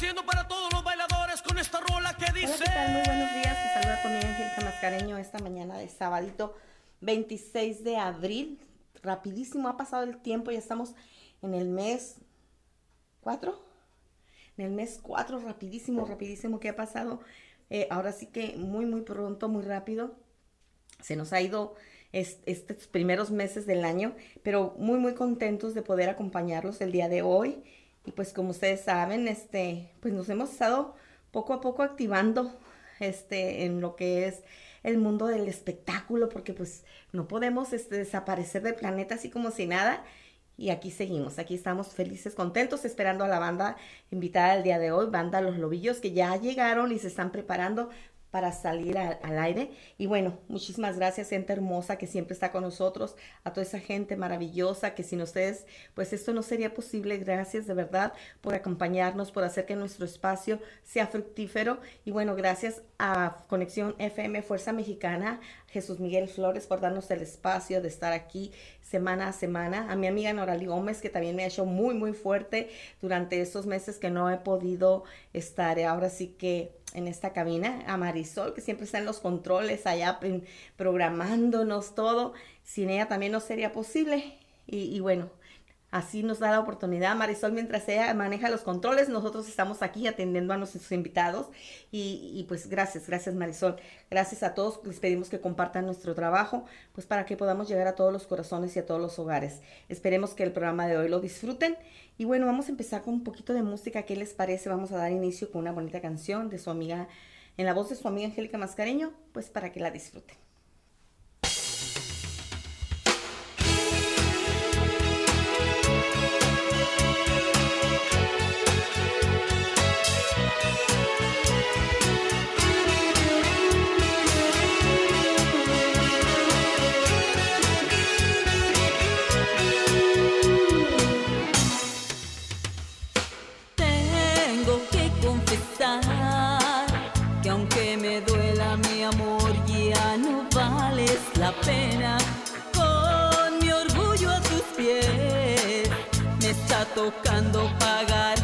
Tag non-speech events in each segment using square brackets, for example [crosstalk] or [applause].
haciendo para todos los bailadores con esta rola que dice. Hola, ¿qué tal? Muy buenos días. Te saluda tu amiga Angélica Mascareño esta mañana de sabadito 26 de abril. Rapidísimo ha pasado el tiempo, ya estamos en el mes 4. En el mes 4, rapidísimo, rapidísimo que ha pasado. Eh, ahora sí que muy, muy pronto, muy rápido. Se nos ha ido estos primeros meses del año, pero muy, muy contentos de poder acompañarlos el día de hoy. Y pues como ustedes saben, este, pues nos hemos estado poco a poco activando este, en lo que es el mundo del espectáculo, porque pues no podemos este, desaparecer del planeta así como si nada. Y aquí seguimos, aquí estamos felices, contentos, esperando a la banda invitada el día de hoy, banda Los Lobillos, que ya llegaron y se están preparando para salir al aire. Y bueno, muchísimas gracias, gente hermosa que siempre está con nosotros, a toda esa gente maravillosa que sin ustedes, pues esto no sería posible. Gracias de verdad por acompañarnos, por hacer que nuestro espacio sea fructífero. Y bueno, gracias a Conexión FM Fuerza Mexicana, Jesús Miguel Flores por darnos el espacio de estar aquí semana a semana. A mi amiga Norali Gómez, que también me ha hecho muy, muy fuerte durante estos meses que no he podido estar. Ahora sí que en esta cabina, a Marisol, que siempre está en los controles allá programándonos todo. Sin ella también no sería posible. Y, y bueno, Así nos da la oportunidad Marisol mientras ella maneja los controles. Nosotros estamos aquí atendiendo a nuestros invitados. Y, pues gracias, gracias Marisol. Gracias a todos. Les pedimos que compartan nuestro trabajo, pues para que podamos llegar a todos los corazones y a todos los hogares. Esperemos que el programa de hoy lo disfruten. Y bueno, vamos a empezar con un poquito de música. ¿Qué les parece? Vamos a dar inicio con una bonita canción de su amiga, en la voz de su amiga Angélica Mascareño, pues para que la disfruten. Pena, con mi orgullo a tus pies, me está tocando pagar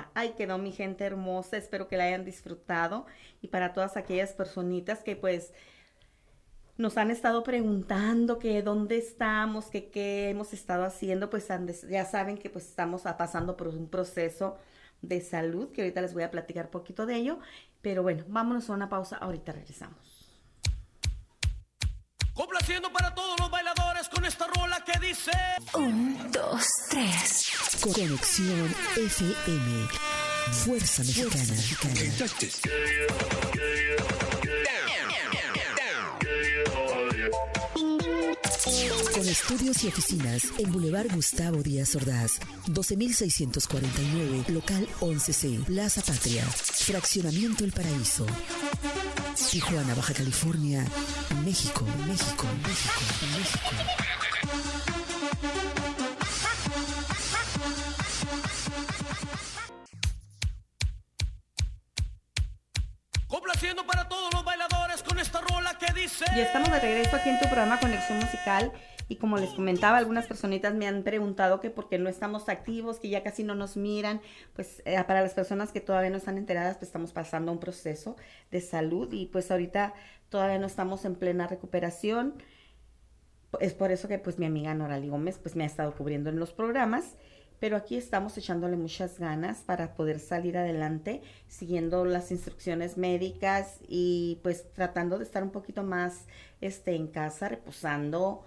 Está. Ahí quedó mi gente hermosa. Espero que la hayan disfrutado. Y para todas aquellas personitas que pues nos han estado preguntando que dónde estamos, que qué hemos estado haciendo, pues ya saben que pues estamos pasando por un proceso de salud, que ahorita les voy a platicar poquito de ello. Pero bueno, vámonos a una pausa. Ahorita regresamos. Complaciendo para todos los bailadores con esta rola que dice... Un, dos, tres. Conexión FM. Fuerza Mexicana. Con estudios y oficinas en Boulevard Gustavo Díaz Ordaz, 12649, local 11C, Plaza Patria, Fraccionamiento El Paraíso. Tijuana, Baja California, México, México, México, México. Complaciendo para todos los bailadores con esta rola que dice... Ya estamos de regreso aquí en tu programa Conexión Musical y como les comentaba, algunas personitas me han preguntado que por qué no estamos activos, que ya casi no nos miran. Pues eh, para las personas que todavía no están enteradas, pues estamos pasando un proceso de salud y pues ahorita todavía no estamos en plena recuperación. Es por eso que pues mi amiga Norali Gómez pues me ha estado cubriendo en los programas pero aquí estamos echándole muchas ganas para poder salir adelante, siguiendo las instrucciones médicas y pues tratando de estar un poquito más este, en casa, reposando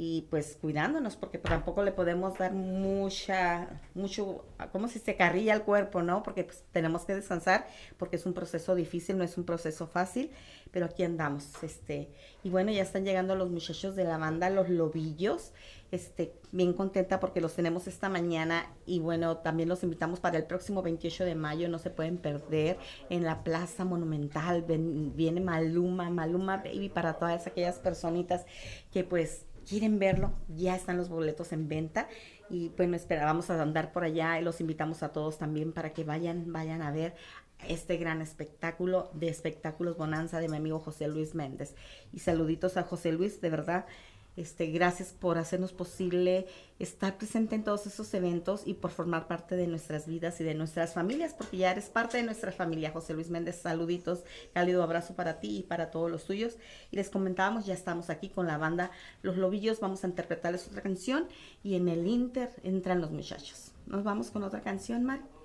y pues cuidándonos, porque tampoco le podemos dar mucha, mucho, como si se carrilla el cuerpo, ¿no? Porque pues, tenemos que descansar, porque es un proceso difícil, no es un proceso fácil, pero aquí andamos, este, y bueno, ya están llegando los muchachos de la banda, los lobillos, este, bien contenta porque los tenemos esta mañana y bueno, también los invitamos para el próximo 28 de mayo, no se pueden perder en la Plaza Monumental, viene Maluma, Maluma Baby para todas aquellas personitas que pues quieren verlo, ya están los boletos en venta y bueno, esperábamos a andar por allá y los invitamos a todos también para que vayan, vayan a ver este gran espectáculo de espectáculos Bonanza de mi amigo José Luis Méndez. Y saluditos a José Luis, de verdad, este, gracias por hacernos posible estar presente en todos esos eventos y por formar parte de nuestras vidas y de nuestras familias, porque ya eres parte de nuestra familia. José Luis Méndez, saluditos, cálido abrazo para ti y para todos los tuyos. Y les comentábamos, ya estamos aquí con la banda Los Lobillos, vamos a interpretarles otra canción y en el Inter entran los muchachos. Nos vamos con otra canción, Mari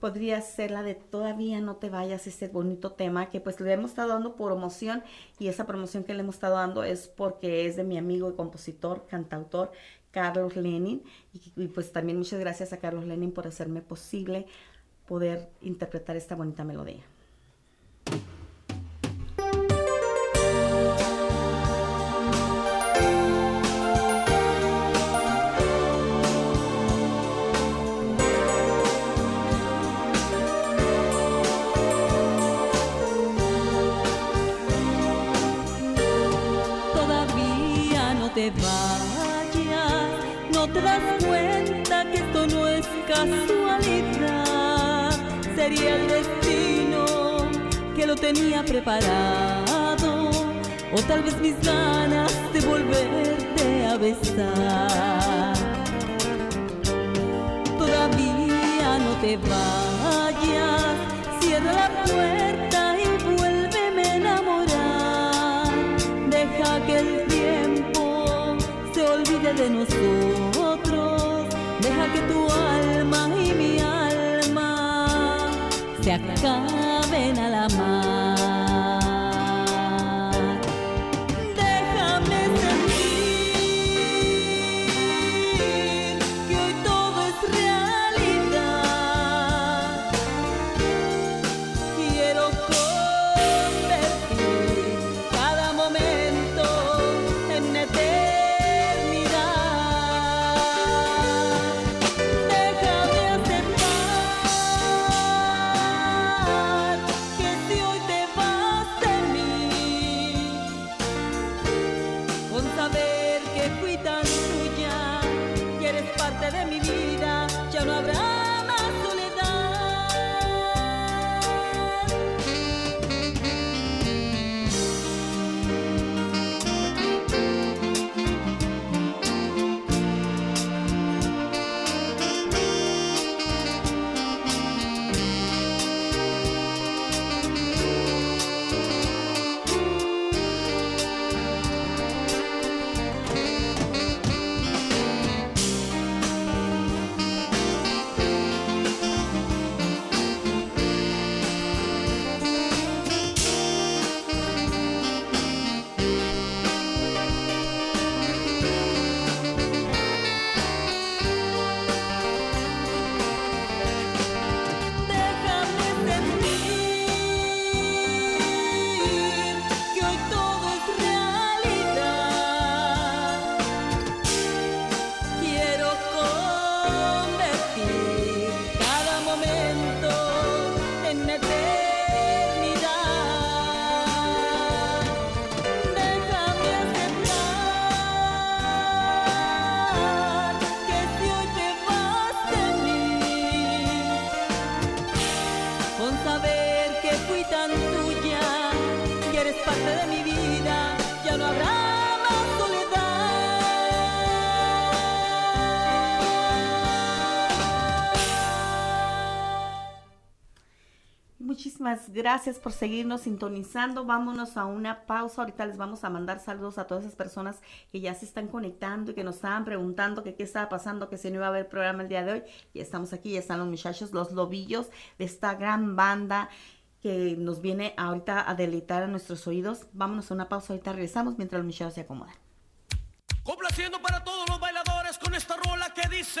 podría ser la de Todavía no te vayas, ese bonito tema que pues le hemos estado dando promoción y esa promoción que le hemos estado dando es porque es de mi amigo y compositor, cantautor Carlos Lenin y, y pues también muchas gracias a Carlos Lenin por hacerme posible poder interpretar esta bonita melodía. Casualidad sería el destino que lo tenía preparado o tal vez mis ganas de volverte a besar. Todavía no te vayas, cierra la puerta de nosotros, deja que tu alma se acaben a la mar. Gracias por seguirnos sintonizando. Vámonos a una pausa. Ahorita les vamos a mandar saludos a todas esas personas que ya se están conectando y que nos estaban preguntando qué estaba pasando, que si no iba a haber programa el día de hoy. Y estamos aquí, ya están los muchachos, los lobillos de esta gran banda que nos viene ahorita a deleitar a nuestros oídos. Vámonos a una pausa, ahorita regresamos mientras los muchachos se acomodan. Complaciendo para todos los bailadores con esta rola que dice.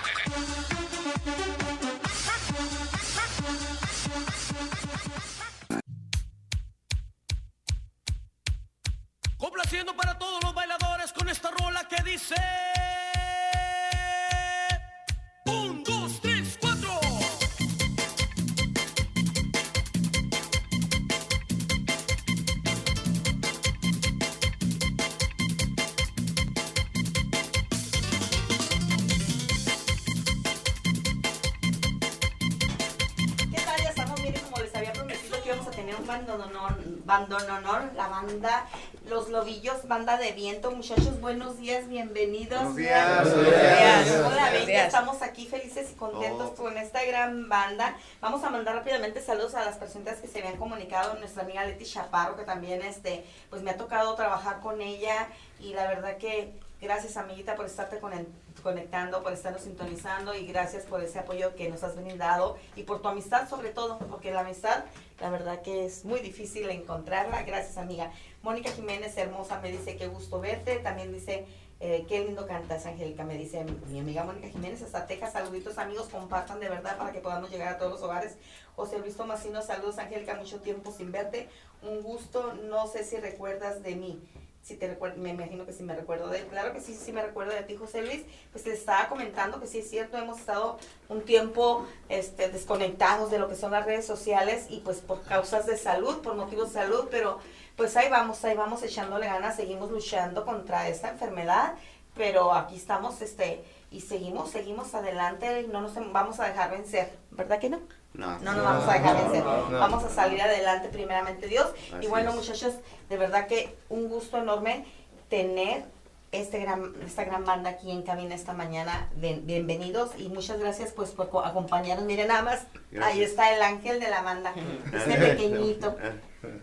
Banda de viento. Muchachos, buenos días, bienvenidos. Buenos días. Buenos Buenos días. días. Hola, Buenos días. estamos aquí felices y contentos Oh. con esta gran banda. Vamos a mandar rápidamente saludos a las personas que se habían comunicado. Nuestra amiga Leti Chaparro, que también, este, pues me ha tocado trabajar con ella y la verdad que gracias, amiguita, por estarte con el- conectando, por estarnos sintonizando y gracias por ese apoyo que nos has brindado y por tu amistad sobre todo, porque la amistad, la verdad que es muy difícil encontrarla. Gracias, amiga. Mónica Jiménez, hermosa, me dice qué gusto verte. También dice, eh, qué lindo cantas, Angélica, me dice mi amiga Mónica Jiménez, hasta Texas. Saluditos, amigos, compartan de verdad para que podamos llegar a todos los hogares. José Luis Tomasino, saludos, Angélica, mucho tiempo sin verte. Un gusto, no sé si recuerdas de mí. Si te recuer- me imagino que sí me recuerdo de él. Claro que sí, sí me recuerdo de ti, José Luis. Pues te estaba comentando que sí es cierto, hemos estado un tiempo este, desconectados de lo que son las redes sociales y pues por causas de salud, por motivos de salud, pero pues ahí vamos, ahí vamos echándole ganas, seguimos luchando contra esta enfermedad, pero aquí estamos este y seguimos, seguimos adelante, no nos vamos a dejar vencer, ¿verdad que no? No, No nos vamos a dejar vencer. No, no. Vamos a salir adelante primeramente Dios. y bueno, es. muchachos, de verdad que un gusto enorme tener este gran, esta gran banda aquí en cabina esta mañana. Bien- bienvenidos y muchas gracias pues por co- acompañarnos. Miren nada más, Gracias. ahí está el ángel de la banda. [laughs] Este pequeñito,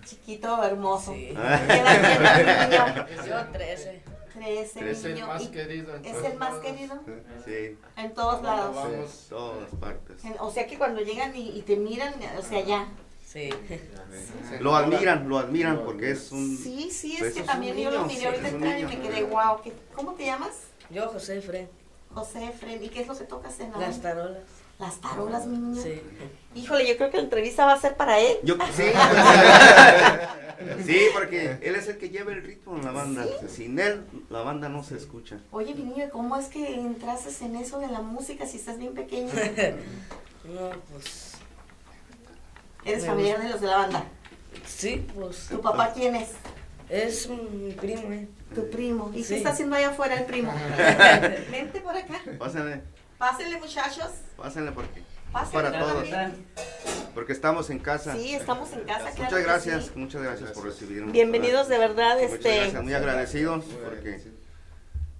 chiquito, hermoso. Sí. ¿Qué edad tiene niño? Yo 13. Es el niño. más ¿Y querido en ¿Es el más lados. querido? Sí, En todos lados. Vamos. todas partes. En- O sea que cuando llegan y, y te miran, o sea, ya. Sí. Lo admiran, lo admiran porque es un... Sí, sí, es pues que también yo lo miré ahorita y me quedé, wow, ¿qué- ¿cómo te llamas? Yo, José Fred. José Fred, ¿y qué es lo que tocas en la Las tarolas. Las tarolas, mi niño. Sí. Híjole, yo creo que la entrevista va a ser para él. Yo, sí, [laughs] sí, porque él es el que lleva el ritmo en la banda. Sin él, la banda no se escucha. Oye, mi niño, ¿cómo es que entraste en eso de la música si estás bien pequeño? [laughs] No, pues. Eres familiar gusta. de los de la banda. Sí, pues. ¿Tu papá quién es? Es un- mi primo, ¿eh? Tu primo. ¿Y Sí. qué está haciendo allá afuera el primo? [laughs] Vente por acá. Pásenle, Pásenle, muchachos. pásenle porque Pásenle. para todos. porque estamos en casa. Sí, estamos en casa, claro Muchas gracias, sí. muchas gracias por recibirnos. Bienvenidos de verdad, Muchas este. gracias, muy agradecidos porque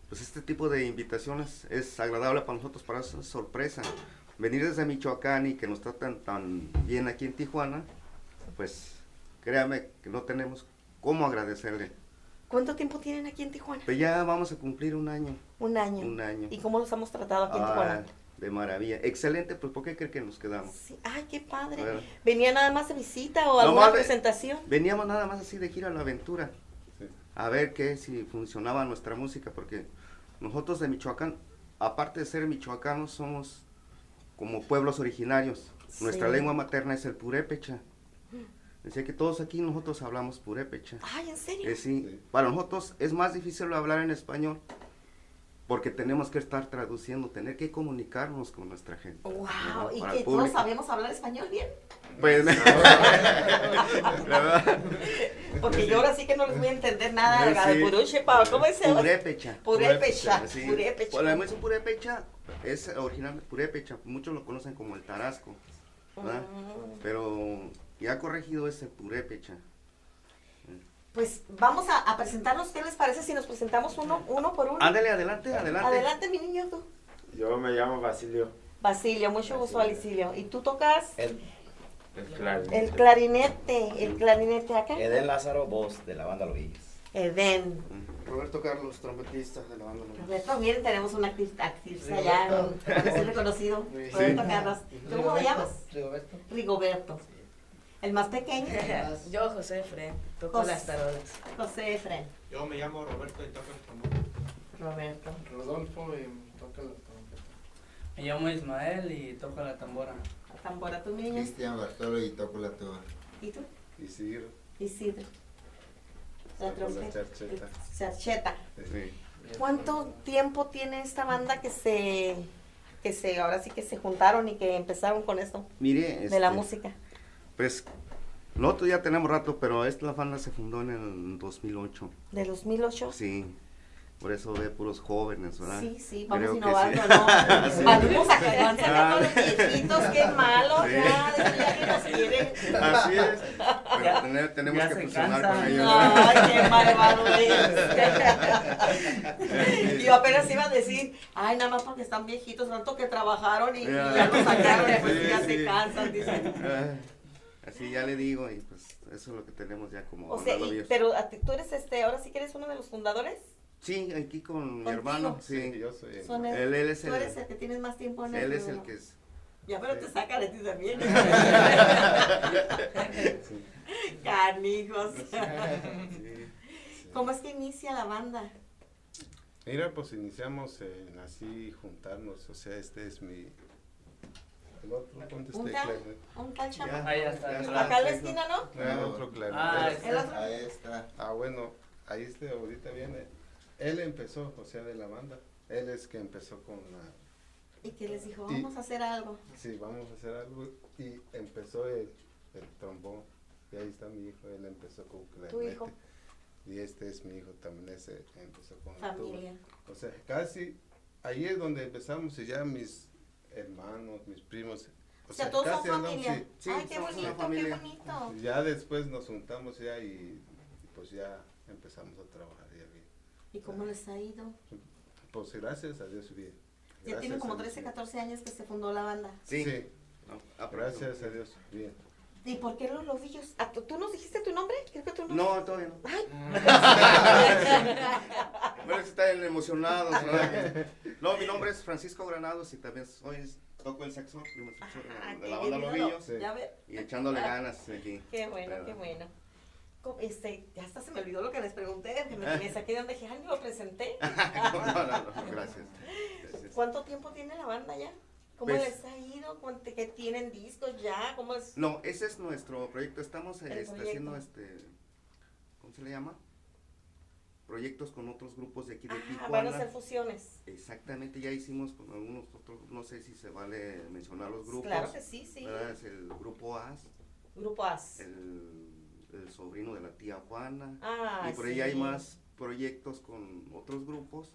pues este tipo de invitaciones es agradable para nosotros, para esa sorpresa. Venir desde Michoacán y que nos tratan tan bien aquí en Tijuana, pues créame que no tenemos cómo agradecerle. ¿Cuánto tiempo tienen aquí en Tijuana? Pues ya vamos a cumplir un año, Un año. un año. ¿Y cómo los hemos tratado aquí en Ah, Tijuana? de maravilla. Excelente, pues ¿por qué cree que nos quedamos? Sí. Ay, qué padre. ¿Venía nada más de visita o No alguna más presentación? Veníamos nada más así de gira a la aventura. A ver qué si funcionaba nuestra música, porque nosotros de Michoacán, aparte de ser michoacanos, somos como pueblos originarios. Nuestra Sí. lengua materna es el purépecha. Decía que todos aquí nosotros hablamos purépecha. Ay, ¿en serio? Eh, sí, para nosotros es más difícil hablar en español porque tenemos que estar traduciendo, tener que comunicarnos con nuestra gente. Wow, y que todos sabemos hablar español bien. Pues, ¿verdad? [laughs] [laughs] Porque yo ahora sí que no les voy a entender nada de sí. Puruchepa, ¿cómo es eso? Purépecha. Purépecha, Sí. purépecha. Bueno, además un purépecha es original purépecha, muchos lo conocen como el tarasco, ¿verdad? Mm. Pero ya corregido es el purépecha. Pues vamos a, a presentarnos, ¿qué les parece si nos presentamos uno, uno por uno? Ándale, adelante, adelante. Adelante, mi niño, tú. Yo me llamo Basilio. Basilio, mucho gusto, Basilio. ¿Y tú tocas? El, El clarinete. El clarinete, el clarinete acá. Eden Lázaro, voz de la banda Loillas. Eden. Roberto Carlos, trompetista de la banda Loillas. Roberto, miren, tenemos un artista ya, un conocido reconocido. Sí. Roberto Carlos. ¿Tú cómo te llamas? Rigoberto. Rigoberto. El más pequeño, [laughs] Yo, José Efren, toco José. las tarolas. José Efren. Yo me llamo Roberto y toco el tambor. Roberto. Rodolfo y toca la trompeta. Me llamo Ismael y toco la tambora. La tambora, mi niño. Cristian Bartolo y toco la tuba. ¿Y tú? Isidro. Isidro. La la trompeta. charcheta. Charcheta. Sí. ¿Cuánto tiempo tiene esta banda que se, que se, ahora sí que se juntaron y que empezaron con esto Mire, de la este, música? Pues nosotros ya tenemos rato, pero esta banda se fundó en el 2008. ¿De 2008? Sí. Por eso ve puros jóvenes, ¿verdad? Sí, sí, vamos innovando, sí. ¿no? [laughs] Sí. Venimos a que van sacando los viejitos, qué malo, Sí. ya, ya que nos quieren. Así es. Pero tener- tenemos ya que cansan. con ellos. Ay, qué [laughs] malvado es. Yo apenas iba a decir, ay, nada más porque están viejitos, tanto que trabajaron y, y ya nos sacaron, y pues ya sí. se cansan, dicen. Así ya le digo, y pues eso es lo que tenemos ya como O sea, y- pero a ti- tú eres este, ahora sí que eres uno de los fundadores. Sí, aquí con mi hermano, Sí, sí. yo soy el- Él, él es tú el, eres el que tienes más tiempo en él el es el que es. Ya, pero te saca de ti también. [laughs] Sí. Canijos. Sí. ¿Cómo es que inicia la banda? Mira, pues iniciamos en así juntarnos. O sea, este es mi. El otro, ¿dónde está ¿Un el clarinete? ¿Un tal chamo? Ya. Ahí ya está. Ya atrás. Acá en la esquina, ¿no? Ah, otro clarinete. Ah, ¿El otro? Ahí está. Ah, bueno, ahí este ahorita viene. Él empezó, o sea, de la banda. Él es que empezó con la. Y que les dijo, Y- vamos a hacer algo. Sí, vamos a hacer algo. Y empezó el, el trombón. Y ahí está mi hijo, él empezó con clarinete. ¿Tu hijo? Y este es mi hijo también, ese empezó con. Familia. O sea, casi ahí es donde empezamos y ya mis hermanos, mis primos. O sea, todos son andamos, familia. sí. sí, Ay, qué bonito, qué bonito. Ya después nos juntamos ya y pues ya empezamos a trabajar ya bien. ¿Y cómo les ha ido? Pues gracias a Dios bien. Ya tienen como a Dios, 13, bien. 14 años que se fundó la banda. Sí. Sí, No, gracias a Dios bien. ¿Y por qué los lobillos? Ah, ¿tú, nos dijiste tu nombre? Creo que tú no. No, todavía no. Ay, [laughs] Bueno, están emocionados, ¿verdad? No, mi nombre es Francisco Granados y también soy, toco el saxo, saxo de la- ah, de qué la banda Lobillos. Sí. Ya ve. Y echándole ganas aquí. Qué bueno, qué bueno. Este, ya hasta se me olvidó lo que les pregunté, que me, me saqué de donde dije, ay, ni lo presenté. [laughs] no, no, no, gracias. Gracias. ¿Cuánto tiempo tiene la banda ya? ¿Cómo Pues- les ha ido? ¿Cuánto- ¿Que tienen discos ya? ¿Cómo es? No, ese es nuestro proyecto. Estamos este, proyecto. haciendo este, ¿cómo se le llama? Proyectos con otros grupos de aquí de Ah, van a Tijuana. hacer fusiones. Exactamente, ya hicimos con algunos otros, no sé si se vale mencionar los grupos. Claro que sí, sí. ¿verdad? Es el grupo AS, Grupo AS. el, el sobrino de la tía Juana. Ah, y por ahí hay sí. más proyectos con otros grupos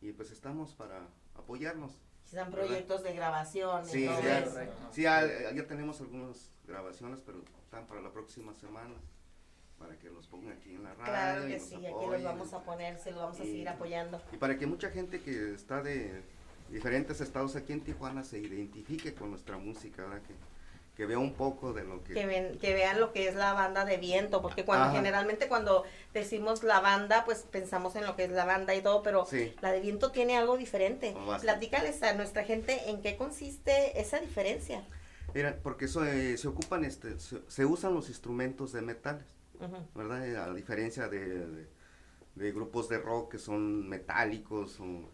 y pues estamos para apoyarnos. ¿Verdad? proyectos de grabación. Sí, ya, sí, ya, ya tenemos algunas grabaciones, pero están para la próxima semana, para que los pongan aquí en la radio. Claro que sí, aquí los apoyen. vamos a poner, se los vamos a Y- seguir apoyando. Y para que mucha gente que está de diferentes estados aquí en Tijuana se identifique con nuestra música, ¿verdad? Que, que vea un poco de lo que... Que, ven- que vean lo que es la banda de viento, porque cuando Ajá. generalmente cuando decimos la banda, pues pensamos en lo que es la banda y todo, pero Sí. la de viento tiene algo diferente. Platícales a nuestra gente en qué consiste esa diferencia. Mira, porque eso, eh, se ocupan, este, se, se usan los instrumentos de metales. ¿verdad? A diferencia de, de- de grupos de rock que son metálicos o,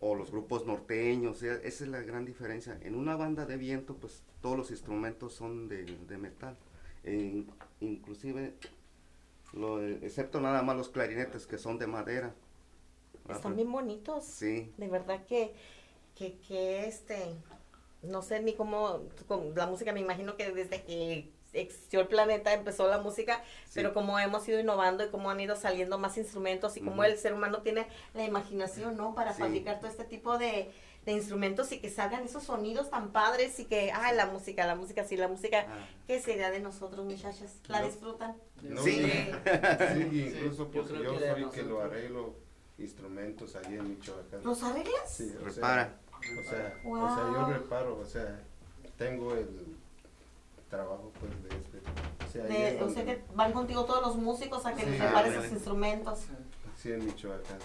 o los grupos norteños, esa es la gran diferencia. En una banda de viento, pues todos los instrumentos son de, de metal, E inclusive, lo- excepto nada más los clarinetes que son de madera, Están bien bonitos. Sí. De verdad que, que, que este, no sé ni cómo, cómo- la música me imagino que desde que existió el planeta empezó la música, pero como hemos ido innovando y cómo han ido saliendo más instrumentos y cómo Ujú. el ser humano tiene la imaginación, ¿no? Para Sí. fabricar todo este tipo de, de instrumentos y que salgan esos sonidos tan padres y que, ah, la música, la música, sí, la música, ¿qué sería de nosotros, muchachas? ¿La No. disfrutan? No, Sí. sí, incluso Yo pues yo que de soy que lo arreglo instrumentos allí en Michoacán. ¿Los arreglas? Sí, o sea, Repara. o sea, o sea, yo reparo, o sea, tengo el trabajo pues de este. O sea, De- es o sea que van contigo todos los músicos a que Sí. les repares sus instrumentos. Sí, en Michoacán.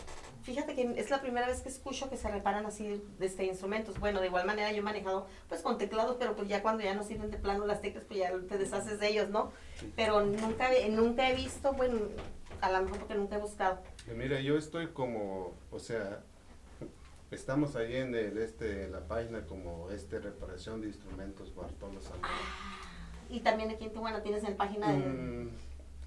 Fíjate que es la primera vez que escucho que se reparan así este instrumentos. Bueno, de igual manera yo he manejado pues con teclados, pero pues ya cuando ya no sirven de plano las teclas, pues ya te deshaces de ellos, ¿no? Pero nunca, he- nunca he visto, bueno, a lo mejor porque nunca he buscado. Y Mira, yo estoy como, o sea, estamos ahí en el, este, la página como este reparación de instrumentos Bartolo Zamora. Y también aquí en Tijuana tienes en página de... Mm,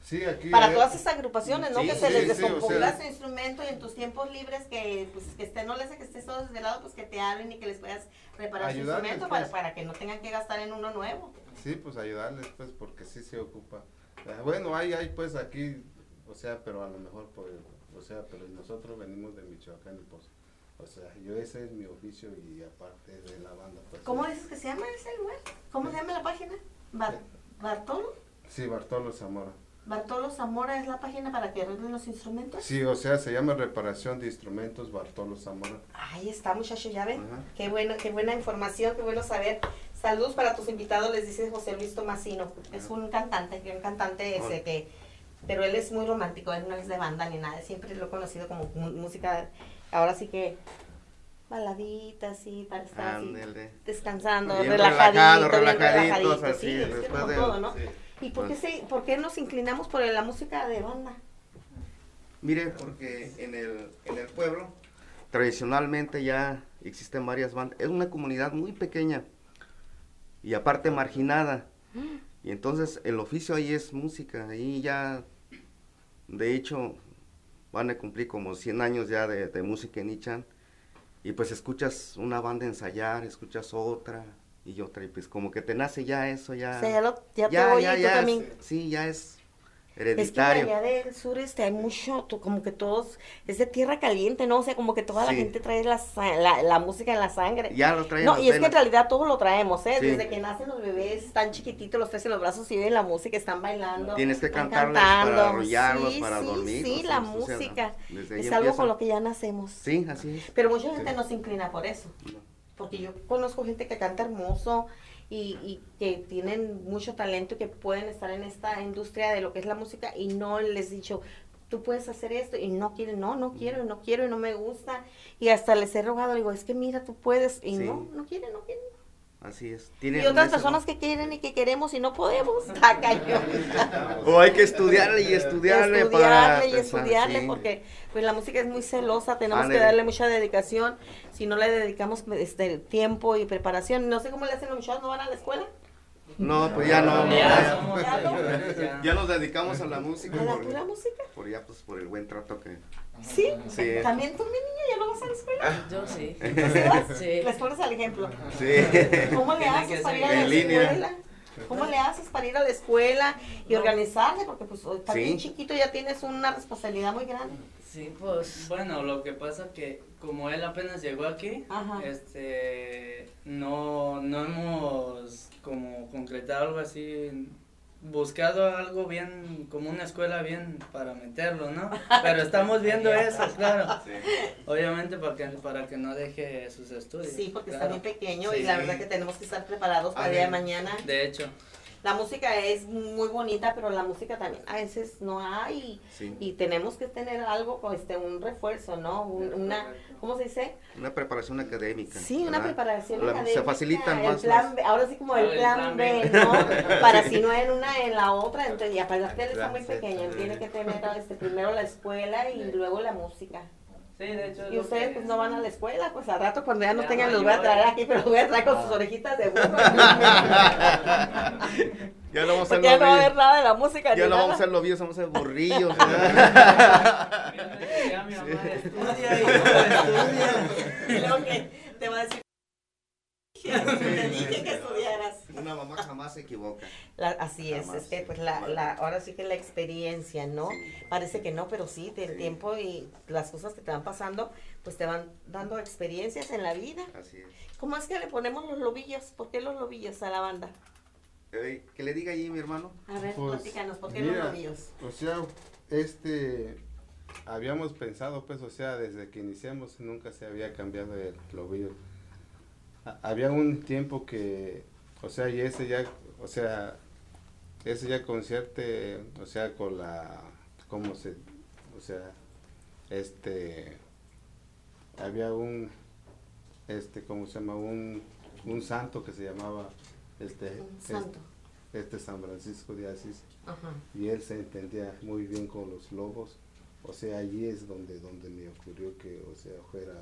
sí, aquí. Para eh, todas esas agrupaciones, ¿no? sí, que sí, se les sí, descompula sea, su instrumento y en tus tiempos libres que, pues, que esté, no les que estés todo desvelado, pues que te hablen y que les puedas reparar su instrumento pues. para, para que no tengan que gastar en uno nuevo. Sí, pues ayudarles, pues, porque sí se ocupa. Ah, Bueno, hay, hay, pues, aquí, o sea, pero a lo mejor, por, o sea, pero nosotros venimos de Michoacán y pues, o sea, yo ese es mi oficio y aparte de la banda, pues. ¿Cómo dices que se llama ese lugar? ¿Cómo se llama la página? Bar- Bartolo. Sí, Bartolo Zamora. Bartolo Zamora es la página para que arreglen los instrumentos. Sí, o sea, se llama reparación de instrumentos Bartolo Zamora. Ahí está, muchacho, ya ven. Ajá. Qué bueno, qué buena información, qué bueno saber. Saludos para tus invitados, les dice José Luis Tomasino. Es un cantante, un cantante ese que, pero él es muy romántico, él no es de banda ni nada, siempre lo he conocido como música, ahora sí que baladita así, para estar así, descansando, Bien relajadito, relajadito, sí, así, es que después como de- todo, ¿no? sí. ¿Y por qué, Pues- se, por qué nos inclinamos por la música de banda? Mire, porque en el, en el pueblo tradicionalmente ya existen varias bandas. Es una comunidad muy pequeña y aparte marginada. Y entonces el oficio ahí es música. Ahí ya, de hecho, van a cumplir como 100 años ya de, de música en Ichan. Y pues escuchas una banda ensayar, escuchas otra y otra. Y pues como que te nace ya eso, ya. O sea, ya lo- ya te oye y tú es- también. sí, ya es Es que hereditario. allá del sur este, hay mucho, como que todos, es de tierra caliente, ¿no? O sea, como que toda la Sí. gente trae la, la, la música en la sangre. Ya lo traen No, y es que en realidad todo lo traemos, ¿eh? Sí. Desde que nacen los bebés, tan chiquititos, los traes en los brazos y oyen la música, están bailando. Tienes que están cantarles para cantando. arrullarlos, Sí, para sí, dormirlos, Sí, sí, la o sea, música. Es algo empieza. con lo que ya nacemos. Sí, así es. Pero mucha gente no se inclina por eso. Porque yo conozco gente que canta hermoso y, y que tienen mucho talento y que pueden estar en esta industria de lo que es la música y no les he dicho, tú puedes hacer esto y no quieren, no, no quiero, no quiero y no me gusta. Y hasta les he rogado, digo, es que mira, tú puedes y Sí. no, no quieren, no quieren. Así es. Y otras personas que quieren y que queremos y no podemos. [laughs] Está cañón. don. O hay que estudiarle y estudiarle, para estudiarle y pensar, estudiarle sí. porque pues la música es muy celosa, tenemos que darle mucha dedicación, si no le dedicamos este tiempo y preparación, no sé cómo le hacen los muchachos, ¿no van a la escuela? No, pues ya no. Ya Ya, somos Ya no. ya. ya nos dedicamos a la música. ¿A la por, pura música? por ya, pues, por el buen trato que... Sí, Sí. también tú mi niño ya no vas a la escuela. Yo sí. ¿Tú sí vas? Sí. Les pones al ejemplo. Sí. ¿Cómo le haces para ir a la escuela? ¿Cómo le haces para ir a la escuela y organizarse? Porque pues también Sí. chiquito ya tienes una responsabilidad muy grande. Sí, pues bueno, lo que pasa que como él apenas llegó aquí, Ajá. este, no, no hemos como concretado algo así, buscado algo bien, como una escuela bien para meterlo, ¿no? [laughs] Pero estamos viendo eso, claro. Obviamente para que, para que no deje sus estudios. Sí, porque claro. está bien pequeño Sí. y la verdad que tenemos que estar preparados para el día de mañana. De hecho. La música es muy bonita, pero la música también a veces no hay Sí. y tenemos que tener algo, este, un refuerzo, ¿no? Un- una, ¿cómo se dice? Una preparación académica. Sí, una preparación La- académica. Se facilitan más. plan ahora sí como el el plan, plan B, B. ¿no? [laughs] Para si no en una, en la otra, entonces, y aparte él está muy pequeño, él tiene que tener este, primero la escuela y luego la música. Sí, de hecho. Y ustedes pues no van a la escuela, pues al rato cuando ya no Ya tengan los voy a traer aquí, pero los voy a traer con sus orejitas de burro. [laughs] Ya no vamos a Porque ya ser no va a haber nada de la música Ya no vamos a ser lobillos, vamos a ser borrillos. [laughs] Ya mi mamá Estudia, [laughs] estudia. Y luego que te va a decir, te dije que estudiaras. Una mamá jamás se equivoca. La- así es, Jamás. es que pues la, la, ahora sí que la experiencia, ¿no? Parece que no, pero sí, del tiempo y las cosas que te van pasando, pues te van dando experiencias en la vida. Así es. ¿Cómo es que le ponemos los lobillos? ¿Por qué los lobillos a la banda? Eh, que le diga allí mi hermano. A ver, Pues, platícanos, ¿por qué mira, los lobillos? O sea, este, habíamos pensado, pues, o sea, desde que iniciamos nunca se había cambiado el lobillo. Ha- Había un tiempo que, o sea, y ese ya, o sea, ese ya concierte, o sea, con la, ¿cómo se, o sea, este, había un, este, ¿cómo se llama? Un, un santo que se llamaba, este, este- este San Francisco de Asís Ajá. y él se entendía muy bien con los lobos o sea allí es donde donde me ocurrió que o sea fuera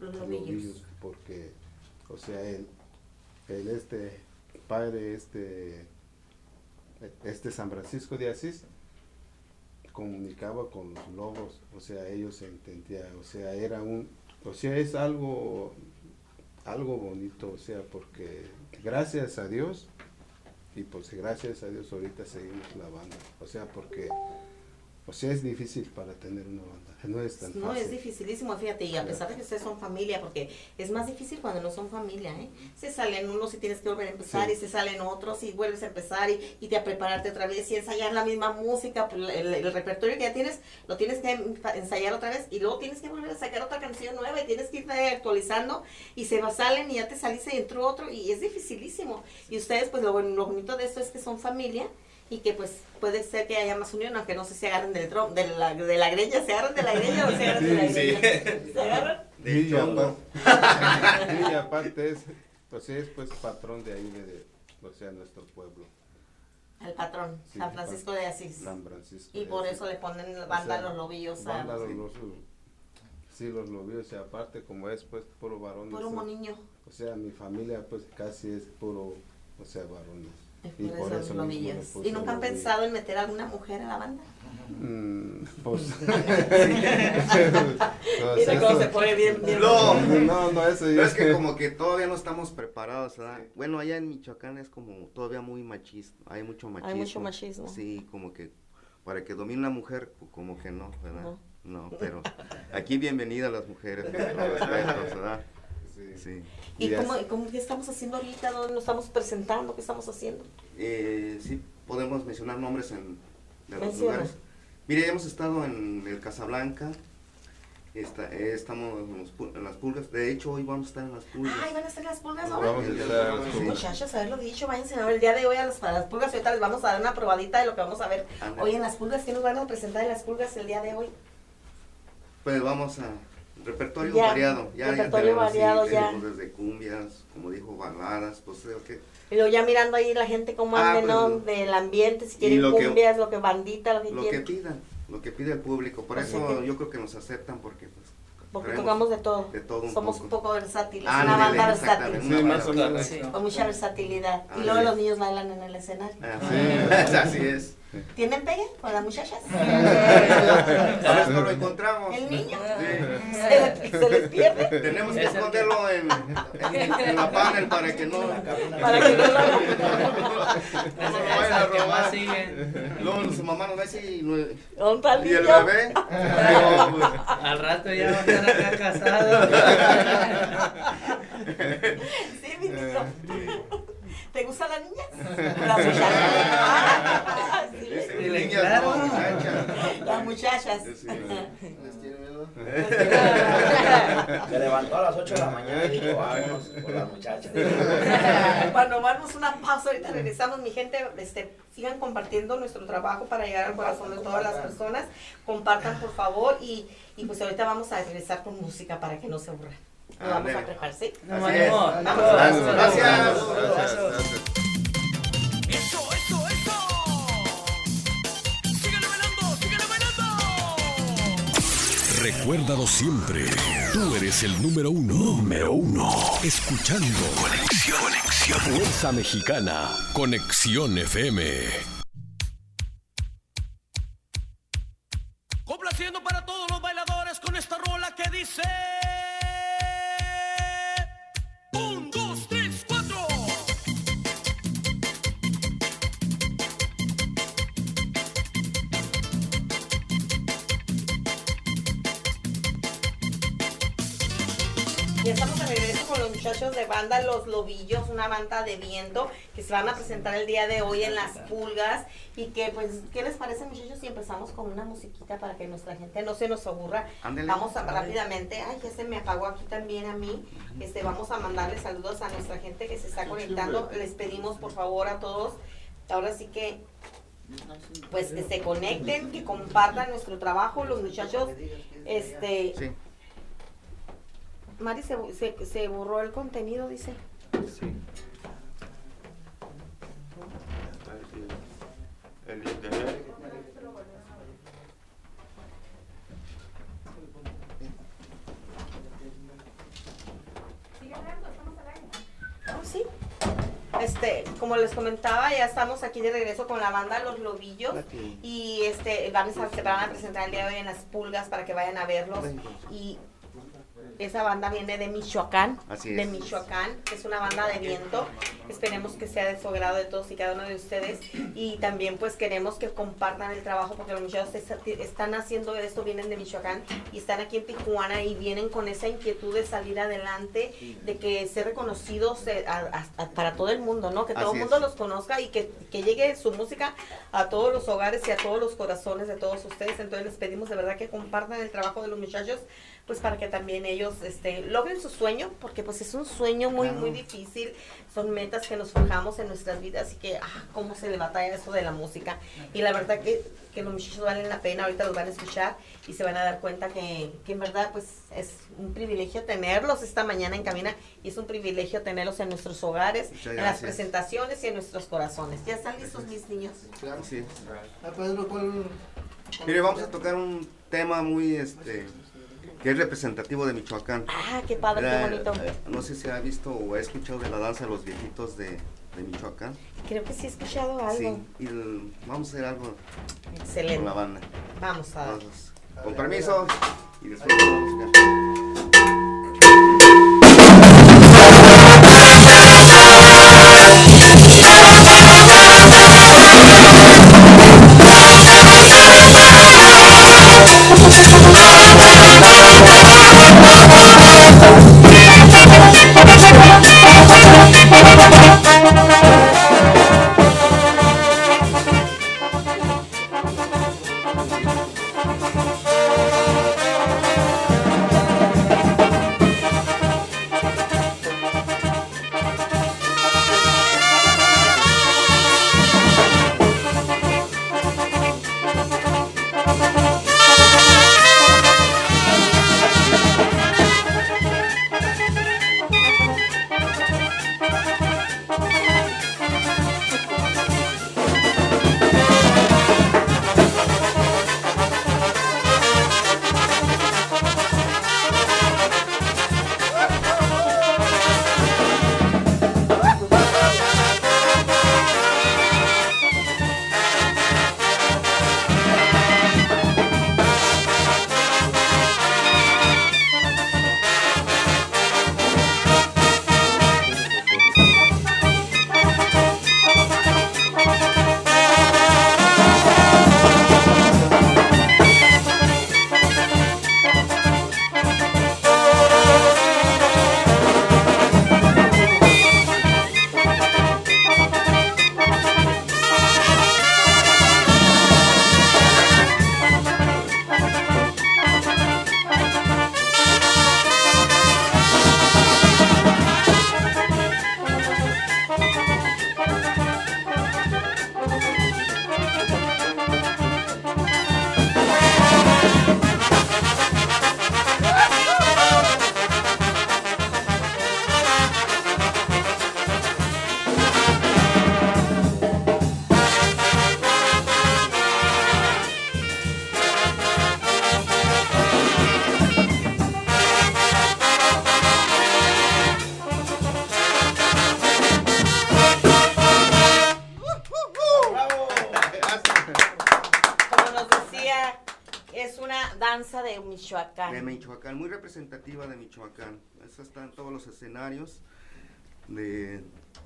Los lobillos. porque o sea él el este padre este este San Francisco de Asís comunicaba con los lobos o sea ellos se entendían o sea era un o sea es algo algo bonito o sea porque gracias a Dios y pues gracias a Dios ahorita seguimos la banda. O sea, porque, o sea, es difícil para tener una banda. No es tan No, fácil. es dificilísimo, fíjate, y a pesar de que ustedes son familia, porque es más difícil cuando no son familia, ¿eh? Se salen unos y tienes que volver a empezar, Sí. y se salen otros y vuelves a empezar y, y te a prepararte otra vez y ensayar la misma música, el, el repertorio que ya tienes, lo tienes que ensayar otra vez y luego tienes que volver a sacar otra canción nueva y tienes que irte actualizando y se va, salen y ya te saliste y entró otro y es dificilísimo. Y ustedes, pues lo, lo bonito de esto es que son familia y que pues puede ser que haya más unión, aunque no sé si agarren del tron, de la, de la greña, se agarran de la greña o se agarran de la Sí. greña. [laughs] ¿Se agarran? Sí, y chongo. aparte, [laughs] sí, y aparte es, pues es pues patrón de ahí, de, de, o sea, nuestro pueblo. El patrón, Sí, San Francisco de Asís. San Francisco. Y de por Asís. eso le ponen O banda sea, los lobillos a banda los, los- sí, los lobillos, y aparte como es pues puro varón. puro moniño. O sea, mi familia pues casi es puro, o sea, varones. Y por eso los mismo le lobillos. puse ¿Y nunca han pensado en meter alguna mujer a la banda? Mm, pues. [laughs] [laughs] Mira cómo se pone bien, bien. No, [laughs] No, no, eso No, ya es que como que todavía no estamos preparados, ¿verdad? Bueno, allá en Michoacán es como todavía muy machista, hay mucho machismo. mucho machismo. Sí, como que para que domine una mujer, pues, como que no, ¿verdad? No. No, pero aquí bienvenidas las mujeres, con todo respeto, ¿verdad? Sí. ¿Y cómo, y cómo- qué estamos haciendo ahorita? ¿Dónde nos estamos presentando? ¿Qué estamos haciendo? Eh, sí, podemos mencionar nombres en de los Menciona. lugares. Mire, hemos estado en el Casablanca, está, eh, estamos en, los en las pulgas, de hecho hoy vamos a estar en las pulgas. Ay, van a estar las pulgas Vamos ahora. a estar en las Sí. pulgas. Muchachos, haberlo dicho, váyanse a ver el día de hoy a las, a las pulgas. Ahorita les vamos a dar una probadita de lo que vamos a ver hoy en las pulgas. ¿Qué nos van a presentar en las pulgas el día de hoy? Pues vamos a repertorio Ya, variado. Ya, repertorio sí, variado, ya. tenemos desde cumbias, como dijo, baladas, pues creo que Y luego ya mirando ahí la gente cómo Ah, ande, pues, ¿no? lo- Del ambiente, si quieren lo que- cumbias, lo que bandita, lo que lo que quieran. pidan, lo que pide el público. Por Pues sí eso que- yo creo que nos aceptan porque pues Porque tocamos de todo. de todo un Somos poco. un poco versátiles. Ah, una banda versátil. una Sí, banda más o menos. versátil. Con mucha versatilidad. Ah, y luego sí. los niños bailan en el escenario. Así, [laughs] así es. ¿Tienen pegue con las muchachas? [laughs] A veces no lo [laughs] encontramos. ¿El niño? Sí. ¿Se, se les pierde? Tenemos que esconderlo en, en, en la panel para que no, Para que no lo [laughs] no se lo vayan a robar. Luego su mamá nos ve así y, no- ¿Dónde está el y el bebé. no, pues, Al rato ya va a estar acá casado. Sí, mi niño. ¿Te gustan las niñas? Las muchachas. Sí. Dile, niñas, claro. no, muchachas. Las muchachas. Sí. ¿Les tiene miedo? Se levantó a las 8 de la mañana y dijo, vámonos con las muchachas. Cuando vamos una pausa, ahorita regresamos, mi gente, este, sigan compartiendo nuestro trabajo para llegar al corazón de todas las personas, compartan por favor y, y pues ahorita vamos a regresar con música para que no se aburran. Nos vamos a preparar, ¿sí? Nos. Vamos. Gracias. Gracias. Recuérdalo siempre. Tú eres el número uno. Número uno. Escuchando. Conexión. Conexión. Fuerza Mexicana. Conexión FM. Una banda de viento que se van a presentar el día de hoy en Las Pulgas. Y que, pues, ¿qué les parece, muchachos, si empezamos con una musiquita para que nuestra gente no se nos aburra? Vamos a rápidamente. Ay, ya se me apagó aquí también a mí. Este, vamos a mandarle saludos a nuestra gente que se está conectando. Les pedimos, por favor, a todos. Ahora sí que pues que se conecten, que compartan nuestro trabajo, los muchachos, este, Sí. Mari se, se, se borró el contenido, dice. Sí. El internet. Oh, sí. Este, como les comentaba, ya estamos aquí de regreso con la banda Los Lobillos y este van a, estar- se van a presentar el día de hoy en las pulgas para que vayan a verlos y esa banda viene de Michoacán, Así de es. Michoacán, es una banda de viento. Esperemos que sea de su agrado de todos y cada uno de ustedes. Y también pues queremos que compartan el trabajo porque los muchachos es- están haciendo esto, vienen de Michoacán y están aquí en Tijuana y vienen con esa inquietud de salir adelante, de que ser reconocidos eh, a- a- a- para todo el mundo, ¿no? Que todo el mundo es. los conozca y que, que llegue su música a todos los hogares y a todos los corazones de todos ustedes. Entonces les pedimos de verdad que compartan el trabajo de los muchachos, pues para que también ellos este, logren su sueño, porque pues es un sueño muy, Claro. muy difícil. Son metas que nos forjamos en nuestras vidas y que, ah, cómo se le batalla eso de la música. Y la verdad que, que los muchachos valen la pena, ahorita los van a escuchar y se van a dar cuenta que, que en verdad pues es un privilegio tenerlos esta mañana en cabina y es un privilegio tenerlos en nuestros hogares, en las presentaciones y en nuestros corazones. ¿Ya están listos mis niños? Sí. Ah, Pedro, ¿cuál? Mire, vamos a tocar un tema muy, este, que es representativo de Michoacán. Ah, qué padre, qué bonito. eh, no sé si ha visto o ha escuchado de la danza de los viejitos de, de Michoacán. Creo que sí he escuchado algo. Sí, y el- vamos a hacer algo Excelente. con la banda. Vamos a ver. Con permiso, y después vamos a buscar. Thank Michoacán. muy representativa de Michoacán. Esa está en todos los escenarios de... de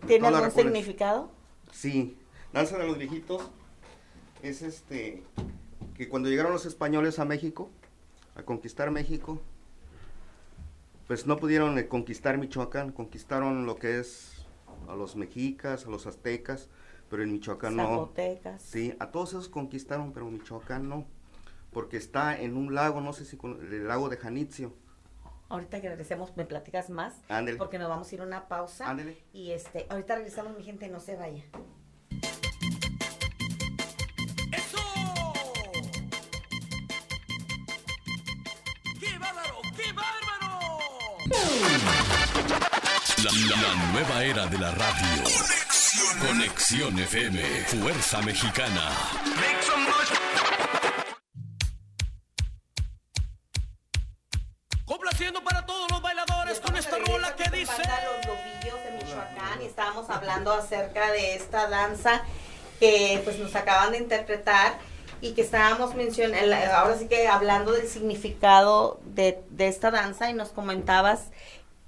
¿Tiene algún significado? Sí, Danza de los Viejitos es este, que cuando llegaron los españoles a México, a conquistar México, pues no pudieron eh, conquistar Michoacán, conquistaron lo que es a los mexicas, a los aztecas, pero en Michoacán no. Zapotecas. Sí, a todos esos conquistaron, pero Michoacán no, porque está en un lago, no sé si con, el lago de Janitzio. Ahorita que regresemos me platicas más. Ándele. Porque nos vamos a ir a una pausa. Ándele. Y este, ahorita regresamos, mi gente, no se vaya. ¡Qué bárbaro! ¡Qué bárbaro! La, la- la nueva era de la radio. Conexión FM. Fuerza Mexicana. Complaciendo que dice. Banda Los Lobillos de Michoacán y estábamos hablando acerca de esta danza que pues nos acaban de interpretar y que estábamos mencionando, ahora sí que hablando del significado de, de esta danza y nos comentabas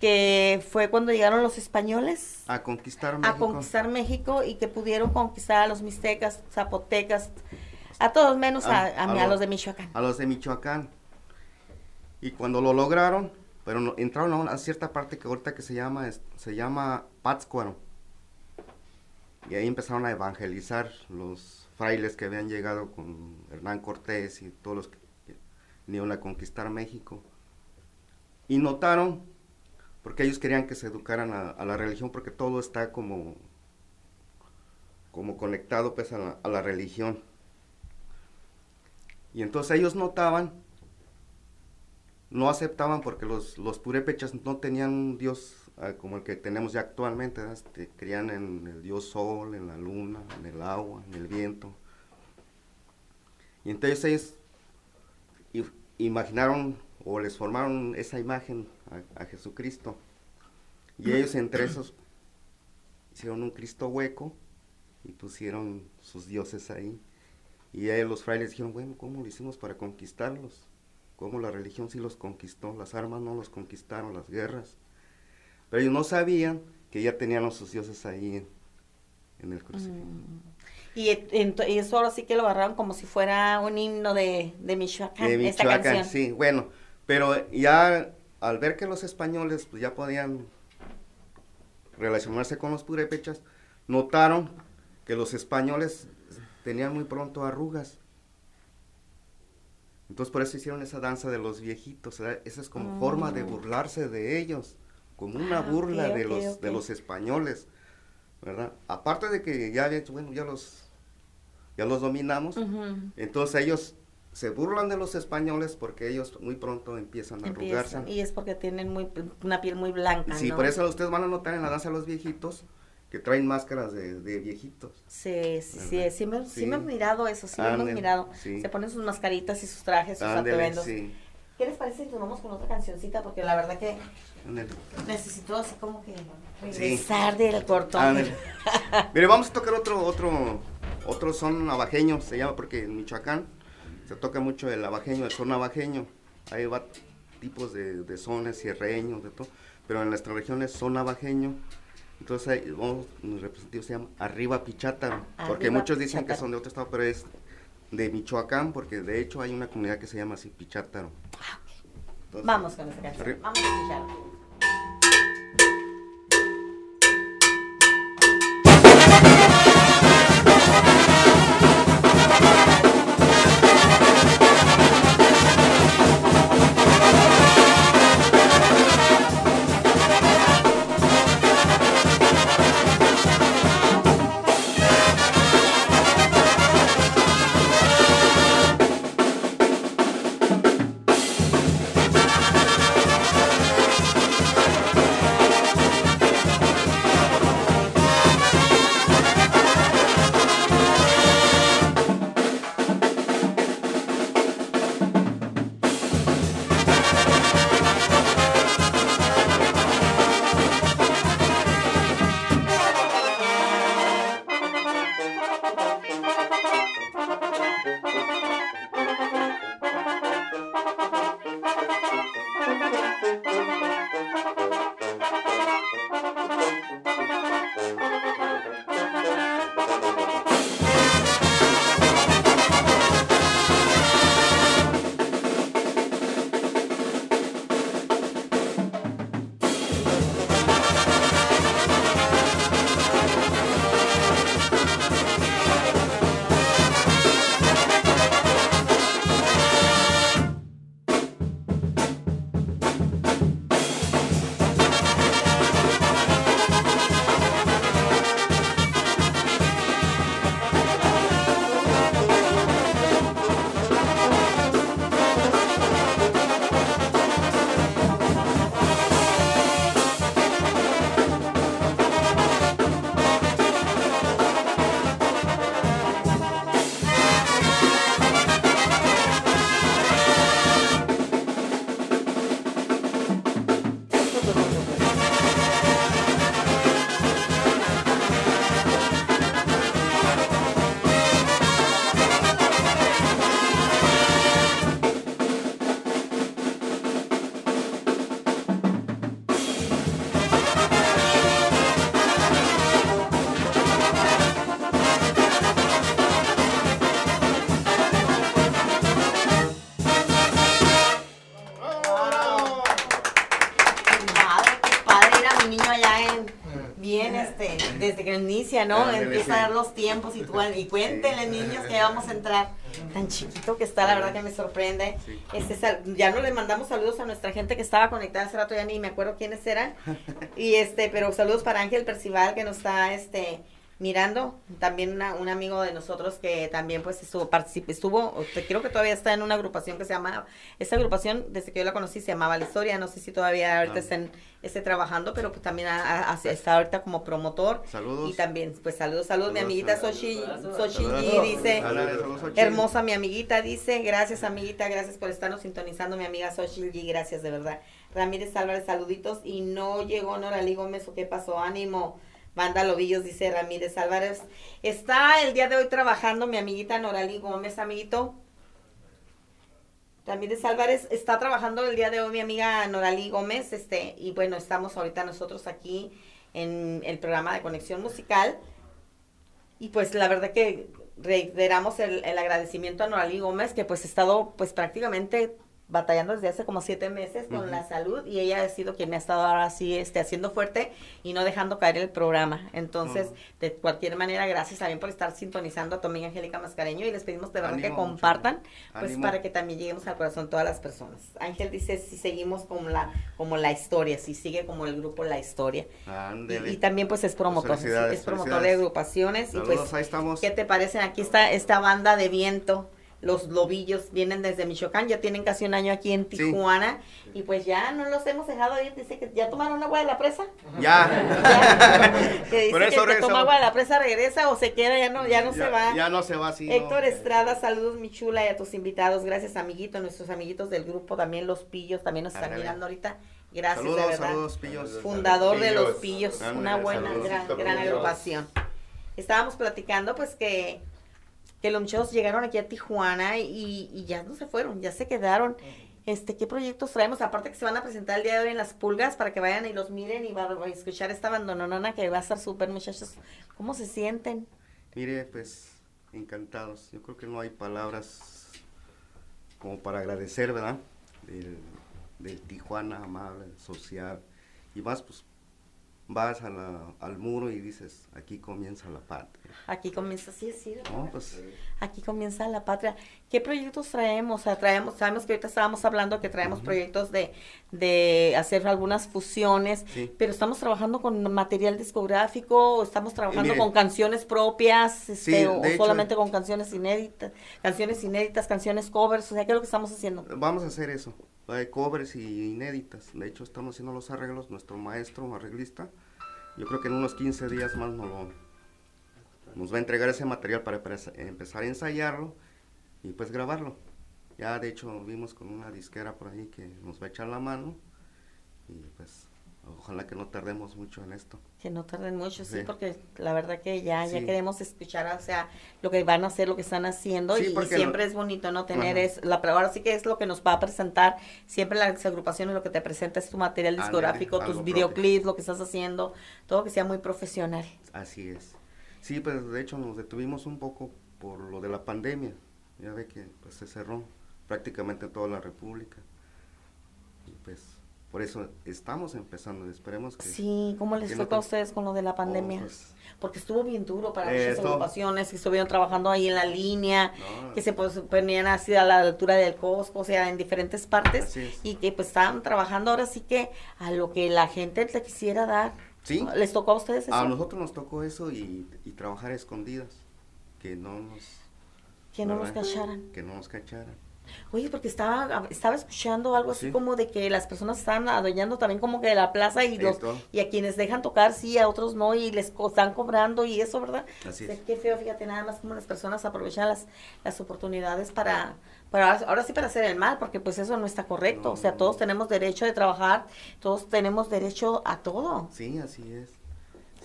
que fue cuando llegaron los españoles A conquistar a México. conquistar México y que pudieron conquistar a los mixtecas, zapotecas, a todos menos a, a- a lo- los de Michoacán. A los de Michoacán. Y cuando lo lograron, pero no- entraron a una cierta parte que ahorita que se llama, se llama Pátzcuaro. Y ahí empezaron a evangelizar los frailes que habían llegado con Hernán Cortés y todos los que vinieron a conquistar México. Y notaron, porque ellos querían que se educaran a, la religión, porque todo está como, como conectado pues a la religión. Y entonces ellos notaban, no aceptaban porque los, los purépechas no tenían un dios ah, como el que tenemos ya actualmente. Este, creían en el dios sol, en la luna, en el agua, en el viento. Y entonces ellos imaginaron o les formaron esa imagen a, a Jesucristo. Y ellos entre [coughs] esos hicieron un Cristo hueco y pusieron sus dioses ahí. Y ahí los frailes dijeron, bueno, ¿cómo lo hicimos para conquistarlos? ¿Cómo la religión sí los conquistó? Las armas no los conquistaron, las guerras. Pero ellos no sabían que ya tenían a sus dioses ahí en, en el crucifijo. Y, ent- y eso ahora sí que lo agarraron como si fuera un himno de, de Michoacán, De esta Michoacán, canción. sí, bueno, pero ya al ver que los españoles pues, ya podían relacionarse con los purépechas, notaron que los españoles tenían muy pronto arrugas. Entonces por eso hicieron esa danza de los viejitos, esa es como forma de Mm. burlarse de ellos, como una Ah, burla ok, de ok, los ok. de los españoles, ¿verdad? Aparte de que ya bueno, ya los ya los dominamos, Ujú. entonces ellos se burlan de los españoles porque ellos muy pronto empiezan a arrugarse. Y es porque tienen muy, una piel muy blanca, Sí, ¿no? por eso ustedes van a notar en la danza de los viejitos que traen máscaras de, de viejitos. Sí, sí, sí, ¿Verdad? sí, me, sí Sí. me hemos mirado eso, sí lo hemos mirado. sí. Se ponen sus mascaritas y sus trajes, sus Ándele, atuendos. sí. ¿Qué les parece si nos vamos con otra cancioncita? Porque la verdad que necesito así como que regresar del cortón. [laughs] Mire, vamos a tocar otro, otro, otro son navajeño, se llama, porque en Michoacán se toca mucho el navajeño, el son navajeño. Hay va tipos de, de sones, sierreños, de todo, pero en nuestra región es son navajeño. Entonces, ahí, vamos, mi representativo se llama Arriba Pichátaro, porque Arriba muchos dicen que Pichátaro. son de otro estado, pero es de Michoacán, porque de hecho hay una comunidad que se llama así Pichátaro. Entonces, Vamos con esta canción. Vamos a escucharla. Traen bien este, desde que inicia, ¿no? Empieza sí. a dar los tiempos y, tú, y cuéntenle, niños, que ya vamos a entrar. Tan chiquito que está, la verdad que me sorprende. Este, sal- ya no le mandamos saludos a nuestra gente que estaba conectada hace rato, ya ni me acuerdo quiénes eran. [laughs] Y este, pero saludos para Ángel Percival que nos está este mirando, también una- un amigo de nosotros que también pues estuvo, particip- estuvo, creo que todavía está en una agrupación que se llama, esa agrupación desde que yo la conocí se llamaba La Historia, no sé si todavía ahorita Ah. estén, esté trabajando, pero pues también ha- está ahorita como promotor. Saludos. Y también, pues saludos, saludos, mi amiguita. Sochi, dice, Saludos, hermosa mi amiguita dice, gracias amiguita, gracias por estarnos sintonizando, mi amiga Xochitl G, gracias de verdad. Ramírez Álvarez, saluditos, y no llegó Noralí Gómez, ¿o qué pasó? Ánimo. Banda Lobillos, dice Ramírez Álvarez. Está el día de hoy trabajando mi amiguita Noralí Gómez, amiguito. Ramírez Álvarez está trabajando el día de hoy mi amiga Noralí Gómez, este, y bueno, estamos ahorita nosotros aquí en el programa de conexión musical. Y pues la verdad que reiteramos el, el agradecimiento a Noralí Gómez, que pues ha estado pues prácticamente batallando desde hace como siete meses con Ujú. la salud y ella ha sido quien ha estado ahora sí este, haciendo fuerte y no dejando caer el programa. Entonces, Ujú. de cualquier manera, gracias también por estar sintonizando a tu amiga Angélica Mascareño y les pedimos de verdad que Ánimo, compartan, pues Ánimo. para que también lleguemos al corazón todas las personas. Ángel dice si seguimos como la, como la historia, si sigue como el grupo La Historia. Y, y también pues es promotor, Felicidades, es promotor de agrupaciones. y Saludos, pues, ahí estamos. ¿qué te parecen? Aquí está esta banda de viento. Los lobillos vienen desde Michoacán, ya tienen casi un año aquí en Tijuana y pues ya no los hemos dejado ir. Dice que ya tomaron agua de la presa. Ya. [laughs] Que dice Por que el que toma agua de la presa regresa o se queda, ya no, ya no se Ya- va. ya no se va así, no. Héctor Estrada, saludos mi chula y a tus invitados. Gracias amiguito, nuestros amiguitos del grupo, también los pillos, también nos están mirando ahorita. Gracias Saludos, de verdad. saludos, pillos. Fundador de los Pillos. una buena, saludos, gran, gran agrupación. Estábamos platicando pues que, que los muchachos llegaron aquí a Tijuana y, y ya no se fueron, ya se quedaron. Este, ¿qué proyectos traemos? Aparte que se van a presentar el día de hoy en las pulgas para que vayan y los miren y van a escuchar esta bandononona que va a estar súper, muchachos. ¿Cómo se sienten? Mire, pues encantados. Yo creo que no hay palabras como para agradecer, ¿verdad? Del, del Tijuana amable, social. Y más, pues vas a la- al muro y dices, aquí comienza la patria. Aquí comienza, sí, sí, No, pues aquí comienza la patria. ¿Qué proyectos traemos? O sea, traemos, sabemos que ahorita estábamos hablando que traemos proyectos de, de hacer algunas fusiones, Sí. pero estamos trabajando con material discográfico, o estamos trabajando mire. con canciones propias, este, Sí, o, hecho- solamente con canciones inéditas, canciones inéditas, canciones covers, o sea, ¿qué es lo que estamos haciendo? vamos a hacer eso. Hay covers y inéditas. De hecho, estamos haciendo los arreglos. Nuestro maestro, arreglista, yo creo que en unos 15 días más nos, lo- va a entregar ese material para empezar a ensayarlo y pues grabarlo. Ya de hecho vimos con una disquera por ahí que nos va a echar la mano y pues ojalá que no tardemos mucho en esto. Que no tarden mucho, sí, Sí. porque la verdad que ya, ya queremos escuchar, o sea, lo que van a hacer, lo que están haciendo, Sí, y, siempre lo- es bonito, ¿no? Tener Ajá. es, la pero ahora sí que es lo que nos va a presentar, siempre las agrupaciones lo que te presenta es tu material discográfico, tus propio. videoclips, lo que estás haciendo, todo que sea muy profesional. Así es. Sí, pues de hecho nos detuvimos un poco por lo de la pandemia. Ya ve que pues se cerró prácticamente toda la república. Y pues por eso estamos empezando. Esperemos que... Sí, ¿cómo les fue no a te- ustedes con lo de la pandemia? pues- Porque estuvo bien duro para Eh, muchas agrupaciones que estuvieron trabajando ahí en la línea, No. que se pues, ponían así a la altura del Costco, o sea, en diferentes partes, y que pues estaban trabajando ahora sí que a lo que la gente le quisiera dar. Sí. ¿Les tocó a ustedes eso? A nosotros nos tocó eso y, y trabajar escondidas. Que no nos... Que no nos cacharan. Que no nos cacharan. Oye, porque estaba, estaba escuchando algo así Sí. como de que las personas están adueñando también como que de la plaza y los Esto. y a quienes dejan tocar sí, a otros no y les co- están cobrando y eso, ¿verdad? Así O sea, es. Qué feo, fíjate, nada más como las personas aprovechan las, las oportunidades para, para ahora, ahora sí para hacer el mal, porque pues eso no está correcto. o sea, todos tenemos derecho de trabajar, todos tenemos derecho a todo. Sí, así es.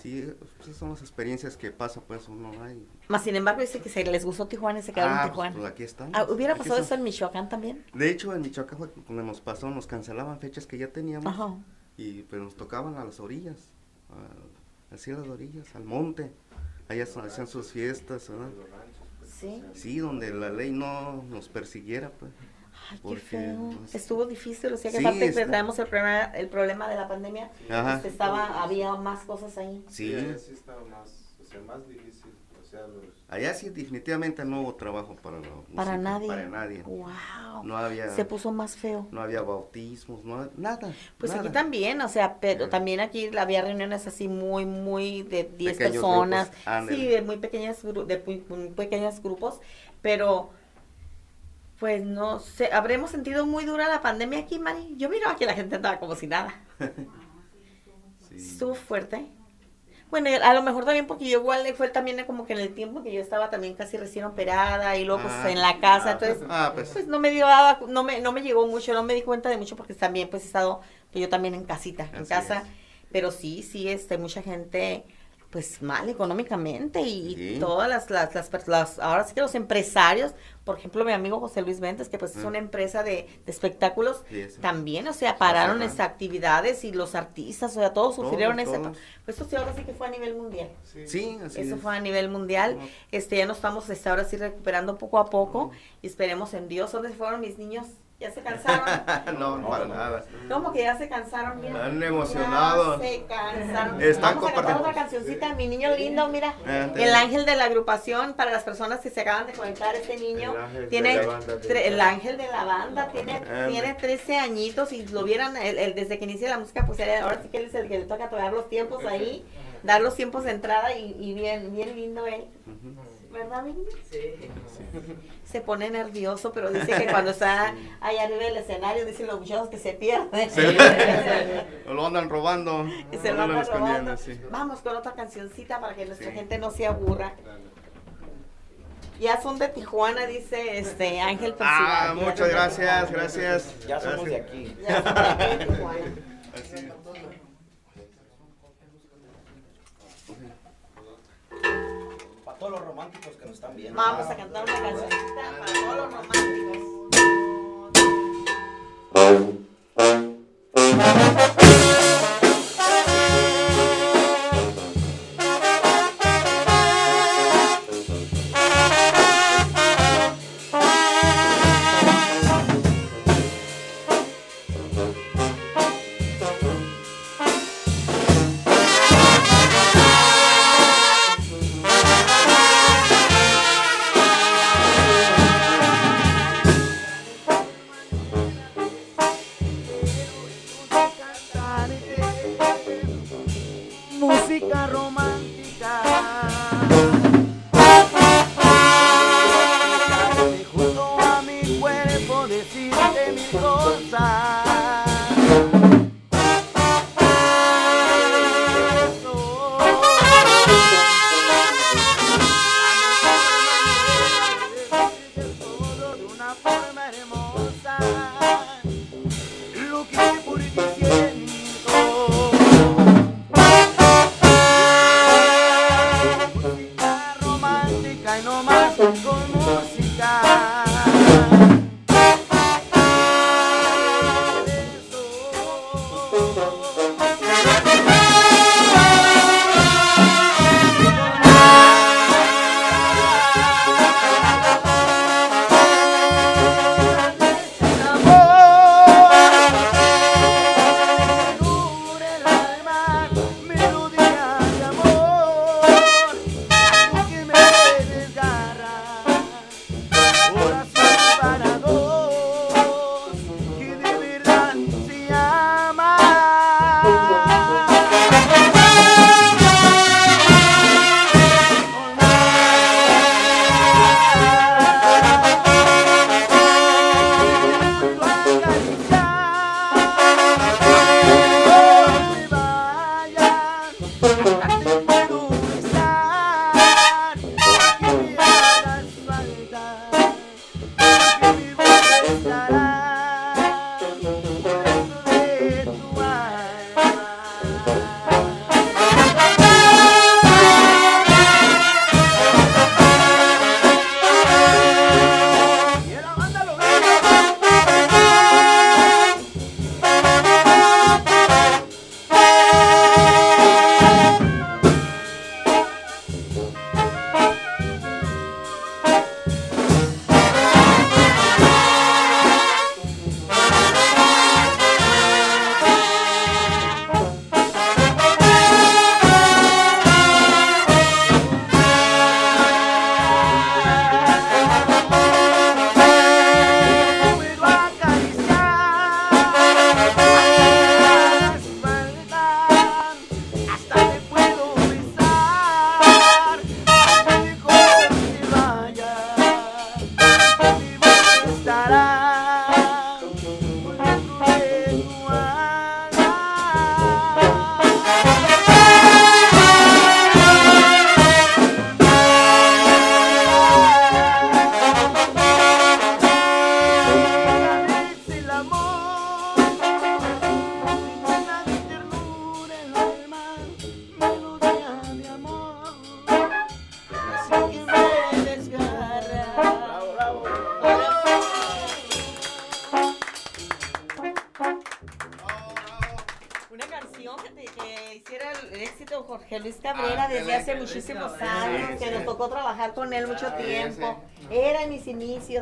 Sí, pues, esas son las experiencias que pasa pues uno hay. Más sin embargo, dice que se les gustó Tijuana y se quedaron Ah, en Tijuana. pues, aquí estamos. Ah, ¿Hubiera Aquí pasado eso en Michoacán también? De hecho, en Michoacán fue cuando nos pasó, nos cancelaban fechas que ya teníamos. Ajá. Y pues nos tocaban a las orillas, a, así a las orillas, al monte. Allá hacían sus fiestas, ¿verdad? Sí. Sí, donde la ley no nos persiguiera, pues. Ay, qué feo. pues, Estuvo difícil, o sea que Sí, aparte está- que traemos el problema, el problema de la pandemia, este, estaba, había más cosas ahí. Sí. allá sí estaba más, o sea, más difícil, o sea, los... Allá sí definitivamente no hubo trabajo para la Para música, nadie. Para nadie. Wow. No había, Se puso más feo. no había bautismos, no, nada. Pues nada. aquí también, o sea, pero también aquí había reuniones así muy, muy de 10 Pequeños personas. grupos. Sí, de muy pequeñas, gru- de muy, muy pequeños grupos, pero pues no sé, habremos sentido muy dura la pandemia aquí, Mari. Yo miro que la gente andaba como si nada. [laughs] Estuvo fuerte. Bueno, a lo mejor también porque yo igual fue también como que en el tiempo que yo estaba también casi recién operada y luego pues Ah, en la casa, ah, entonces ah, pues. pues no me dio no me no me llegó mucho, no me di cuenta de mucho porque también pues he estado pues, yo también en casita, en casa, es. pero sí, sí este mucha gente pues mal económicamente y Sí. todas las, las, las, las- ahora sí que los empresarios, por ejemplo mi amigo José Luis Ventes, que pues es una empresa de, de espectáculos, Sí, también, o sea, pararon esas actividades y los artistas, o sea, todos sufrieron Todos, ese... todos. Pues esto sí ahora sí que fue a nivel mundial. Sí, así Eso es. fue a nivel mundial. No. Este, ya nos estamos este, ahora sí recuperando poco a poco y esperemos en Dios. ¿Dónde fueron mis niños? ¿Ya se cansaron? [laughs] no, no, para nada. ¿Cómo que ya se cansaron? Mira. Están emocionados. Ya se cansaron. Están Vamos a cantar compartiendo. otra cancioncita. Mi niño lindo, mira. Ah, El ángel de la agrupación, para las personas que se acaban de conectar, este niño El ángel de tiene, el ángel de la banda, tiene, Ah, tiene 13 añitos y lo vieran el- el- desde que inicia la música, pues ahora sí que él es el que le toca tocar los tiempos ahí, dar los tiempos de entrada y, y bien, bien lindo él. ¿Verdad, niño? Sí. Se pone nervioso, pero dice que cuando está [laughs] ahí arriba del escenario, dicen los muchachos que se pierden. Sí. [laughs] lo andan robando. Y se lo andan escondiendo, robando. sí. Vamos con otra cancioncita para que nuestra gente no se aburra. Ya son de Tijuana, dice este Ángel Ah, muchas gracias, gracias. Ya somos de aquí. Ya son de aquí Tijuana. Así es. Todos los románticos que nos están viendo. Vamos a cantar una cancioncita para todos los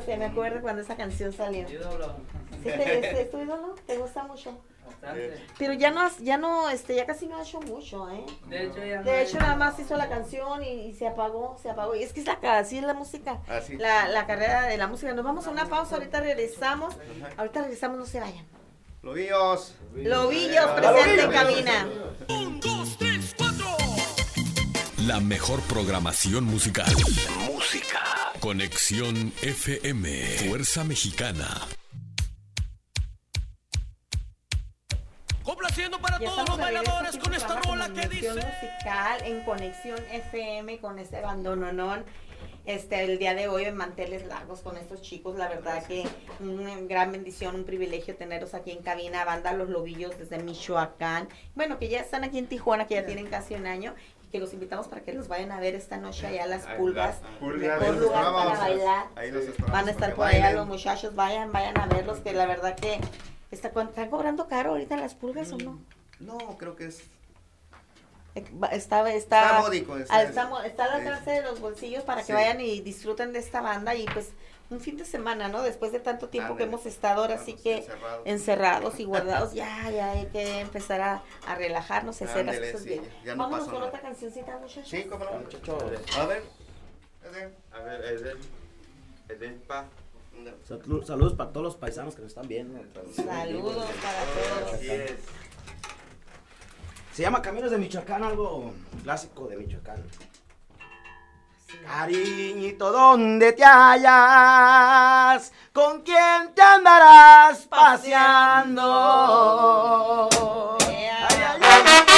se me acuerdo cuando esa canción salió. ¿Sí te, ¿Es tu ídolo? ¿Te gusta mucho? Bastante. Pero ya no, has- ya no, este, ya casi no ha hecho mucho, ¿eh? De hecho, ya De hecho, nada más hizo la canción y, y se apagó, se apagó. Y es que es la, así es la música, Así. la, la carrera de la música. Nos vamos a una pausa, ahorita regresamos. Ahorita regresamos, no se vayan. Lobillos. Lobillos, presente en cabina. La mejor programación musical. Música. Conexión FM. Fuerza Mexicana. Complaciendo para Ya todos los bailadores con esta rola que Conexión dice. musical en Conexión FM con este bandononón. Este, el día de hoy en manteles largos con estos chicos, la verdad que una gran bendición, un privilegio tenerlos aquí en cabina, banda Los Lobillos desde Michoacán, bueno, que ya están aquí en Tijuana, que ya tienen casi un año, que los invitamos para que los vayan a ver esta noche allá las pulgas, Pulgas. mejor Ahí los lugar para bailar, Ahí los esperamos van a estar por allá los muchachos, vayan, vayan a verlos, que la verdad que está, ¿están cobrando caro ahorita las pulgas o no? No, creo que es. Eh, Está, está, Está módico, ah, está- está mo- está al sí. alcance de los bolsillos para que Sí. vayan y disfruten de esta banda y pues un fin de semana, ¿no? Después de tanto tiempo que hemos estado ahora sí que encerrados. encerrados y [laughs] guardados, ya, ya hay que empezar a, a relajarnos hacer las cosas sí, bien. ya- ya no Vámonos con nada. otra cancioncita, muchachos. Sí, cómo no. Muchachos. A ver. A ver, Eden. Eden, pa. Salu- Saludos para todos los paisanos que nos están viendo. Saludos para todos. Así es. Se llama Caminos de Michoacán, algo clásico de Michoacán. Cariñito, ¿dónde te hallas? ¿Con quién te andarás paseando? Ay, ay, paseando.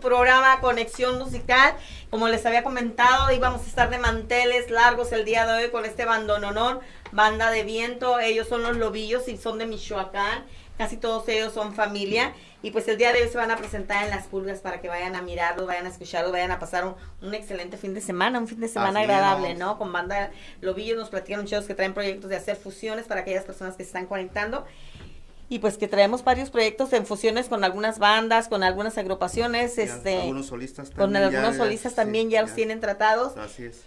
Programa Conexión Musical. Como les había comentado, íbamos a estar de manteles largos el día de hoy con este bandononón, banda de viento. Ellos son los lobillos y son de Michoacán. Casi todos ellos son familia. Y pues el día de hoy se van a presentar en las pulgas para que vayan a mirarlos, vayan a escucharlos, vayan a pasar un, un excelente fin de semana, un fin de semana Así agradable, es. ¿no? Con banda Lobillos nos platicaron chicos que traen proyectos de hacer fusiones para aquellas personas que se están conectando. Y pues que traemos varios proyectos en fusiones con algunas bandas, con algunas agrupaciones, Ya, este, algunos solistas con también, algunos ya, ya, solistas sí, también ya, los ya. tienen tratados. Así es.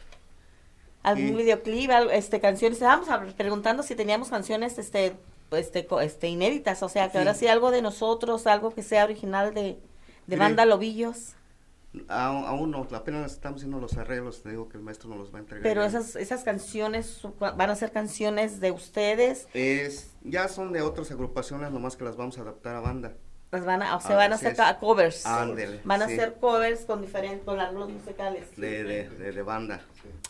Algún Y- videoclip, este, canciones. Estábamos preguntando si teníamos canciones, este, este, este, inéditas, o sea, que Sí. ahora sí algo de nosotros, algo que sea original de, de Mire. banda Lobillos. Aún, aún no, apenas estamos haciendo los arreglos, te digo que el maestro nos los va a entregar. Pero ya. esas, esas canciones van a ser canciones de ustedes, Es, ya son de otras agrupaciones, nomás que las vamos a adaptar a banda. las van a, o sea, Ah, van a hacer es. covers. Van a sí. hacer covers con diferentes, con arreglos musicales. De, de, de, de banda.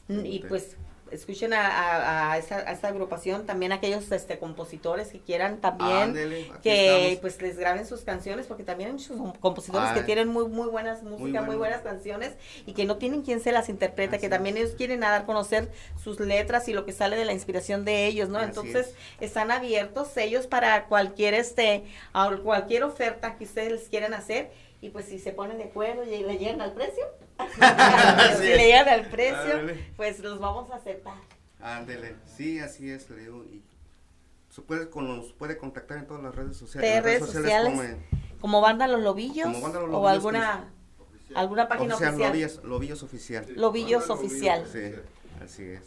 Mm, Y pues escuchen a, a, a esa, a esa agrupación, también aquellos este, compositores que quieran también que estamos. pues les graben sus canciones, porque también hay muchos compositores que Ay. tienen muy muy buenas música, muy, bueno. buenas canciones y que no tienen quien se las interprete, que también ellos quieren dar a conocer sus letras y lo que sale de la inspiración de ellos, ¿no? Así Entonces están abiertos ellos para cualquier este cualquier oferta que ustedes les quieran hacer y pues si se ponen de acuerdo y le llegan al precio, [laughs] [laughs] si le llegan al precio, Ándele. pues los vamos a aceptar. Ándele, sí, así es, le digo. Y se puede, con, nos puede contactar en todas las redes sociales. las redes sociales como en- como banda Los Lobillos, Como Banda Los o Lobillos, alguna alguna página oficial, oficial. Lobillos, Lobillos oficial. Lobillos oficial. Sí, así es.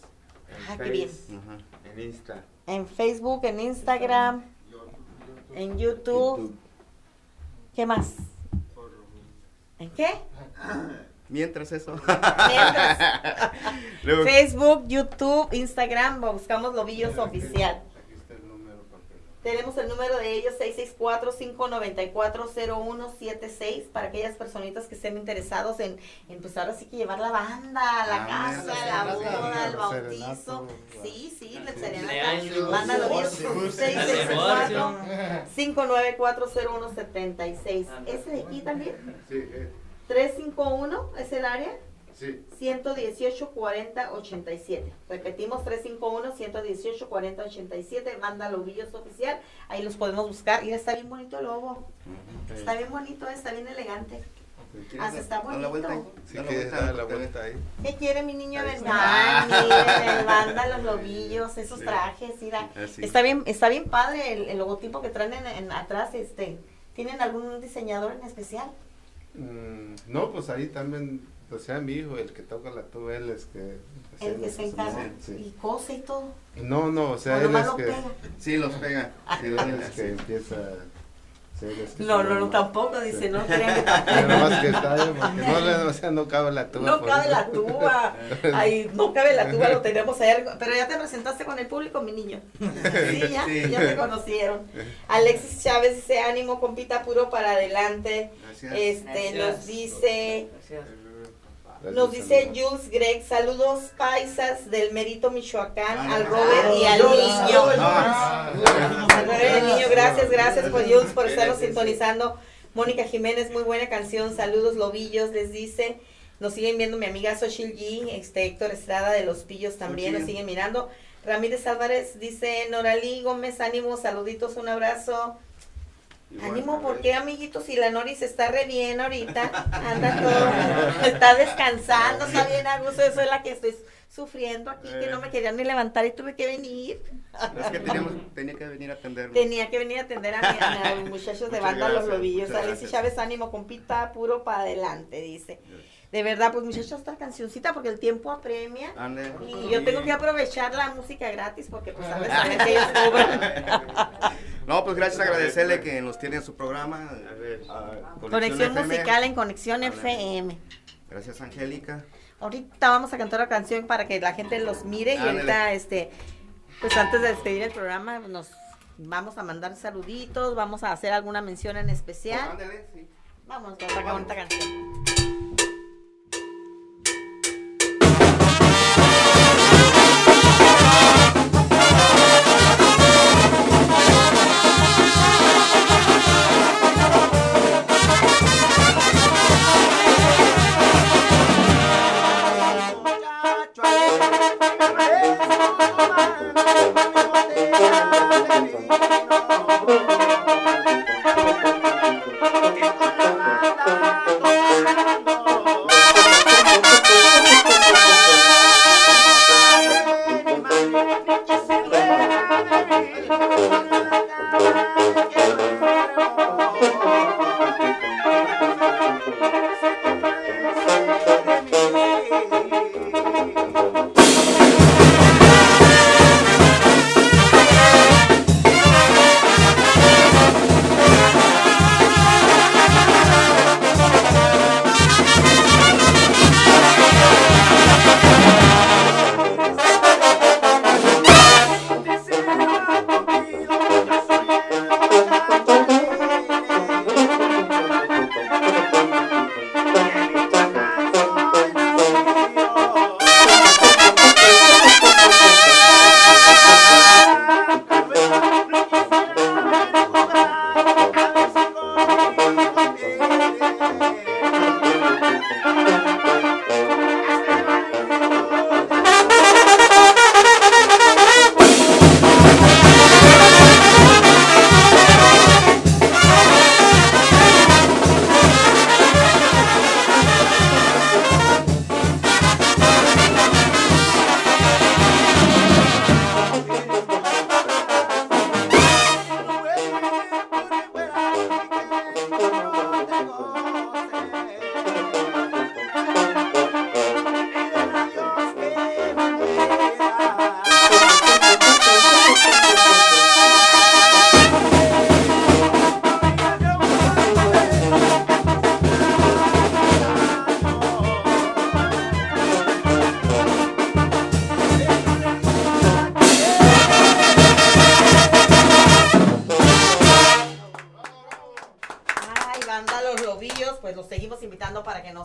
Ah, qué bien. Ajá. En Insta. En Facebook, en Instagram, en YouTube. ¿Qué más? ¿En qué? Mientras eso. Mientras. [laughs] Luego- Facebook, YouTube, Instagram, buscamos Lobillos oficial. Tenemos el número de ellos 664-594-0176 para aquellas personitas que estén interesados en, en pues ahora sí que llevar la banda a la Ah, casa, la boda, el el bautizo. Sí, sí, la serenata. Cumpleaños, Banda Lobillos divorcio, 664 divorcio. 594-0176. ¿Ese de aquí también? Sí, eh, 351 es el área. Sí. 118 40 87. Repetimos 351 118 40 87. Manda Lobillos Oficial. Ahí los podemos buscar. Mira, está bien bonito el logo. Está bien bonito, está bien elegante. Ah, se está Da la vuelta ahí. bonito. Sí, que la vuelta ahí. ¿Qué quiere mi niño Ahí verdad? está. [laughs] Miren, el banda, los lobillos, esos Sí. trajes, mira. Así. Está bien, está bien padre el, el logotipo que traen en, en atrás, este. ¿Tienen algún diseñador en especial? Mm, no, pues ahí también, o sea, mi hijo, el que toca la tuba, él es que... El que se encarga Sí. y cose y todo. No, no, o sea, O él es que... pega. Sí, los pega. Sí, [laughs] Él es que empieza... sí, él es que No, no, no, tampoco, dice, no crean que tampoco. que está, no, o sea, no cabe la tuba. No cabe eso. la tuba. [laughs] Ay, no cabe la tuba, lo tenemos ahí. Pero ya te presentaste con el público, mi niño. [laughs] Sí, ya, Sí. ya te conocieron. Alexis Chávez dice, ánimo, compita puro para adelante. Gracias. Este, Gracias. nos dice, Gracias, nos dice. Jules Greg, saludos paisas del Merito Michoacán, Ah, al. Robert y al niño. Al Robert y al niño, gracias, gracias pues Jules por estarnos sintonizando. Mónica Jiménez, muy buena canción, saludos lobillos, les dice. Nos siguen viendo mi amiga Xochil G, este Héctor Estrada de Los Pillos también, nos siguen mirando. Ramírez Álvarez dice, Noralí Gómez, ánimo, saluditos, un abrazo. Igual, Ánimo, a ¿por ver. qué, amiguitos? Si la Noris está re bien ahorita, anda todo, está descansando, está bien a gusto, eso es la que estoy sufriendo aquí, que no me querían ni levantar y tuve que venir. Es que teníamos, tenía que venir a atendernos. Tenía que venir a atender a, mi- a los muchachos de banda Los gracias, Lobillos. muchas Alexis. Chávez, ánimo, compita, puro para adelante, dice. De verdad, pues muchachos, esta cancioncita, porque el tiempo apremia. Ande. Y yo tengo que aprovechar la música gratis, porque pues a veces ellos cobran. [laughs] No, pues gracias, agradecerle que nos tiene en su programa. A ver. ah, Conexión musical en Conexión. FM. Gracias, Angélica. Ahorita vamos a cantar la canción para que la gente los mire y ahorita, este, pues antes de despedir el programa, nos vamos a mandar saluditos, vamos a hacer alguna mención en especial. Ándale, sí. Vamos con esta bonita canción.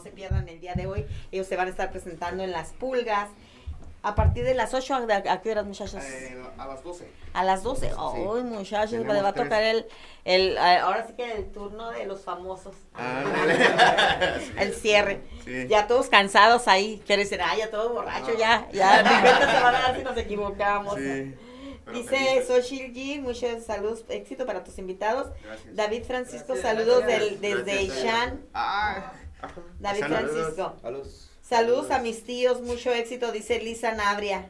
Se pierdan el día de hoy. Ellos se van a estar presentando en Las Pulgas. A partir de las 8, ¿a, qué horas, muchachos? Eh, a las 12. A las 12. Ay, muchachos, Tenemos le va a tocar el, el, eh, ahora sí que el turno de los famosos. [laughs] el cierre. Sí. Ya todos cansados ahí. Quiere decir, ay, ya todos borrachos, ya, ya, [laughs] cuenta se van a dar si nos equivocamos. Dice. Xochitl G, muchos saludos, éxito para tus invitados. Gracias. David Francisco, Gracias, saludos gracias. del, desde. Ishan. Ah. David Saludos. Francisco. Saludos. Saludos a mis tíos, mucho éxito, dice Lisa Navria.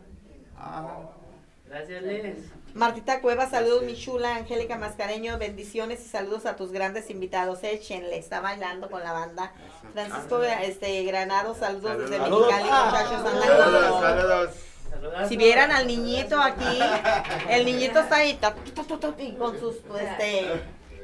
Gracias, Liz. Martita Cueva, saludos mi chula, Angélica Mascareño, bendiciones y saludos a tus grandes invitados. Échenle, está bailando con la banda. Francisco este, Granado, saludos desde Saludos. Mexicali, muchachos, andan con Saludos, todo. saludos. Si vieran al niñito aquí, el niñito está ahí con sus, pues, este,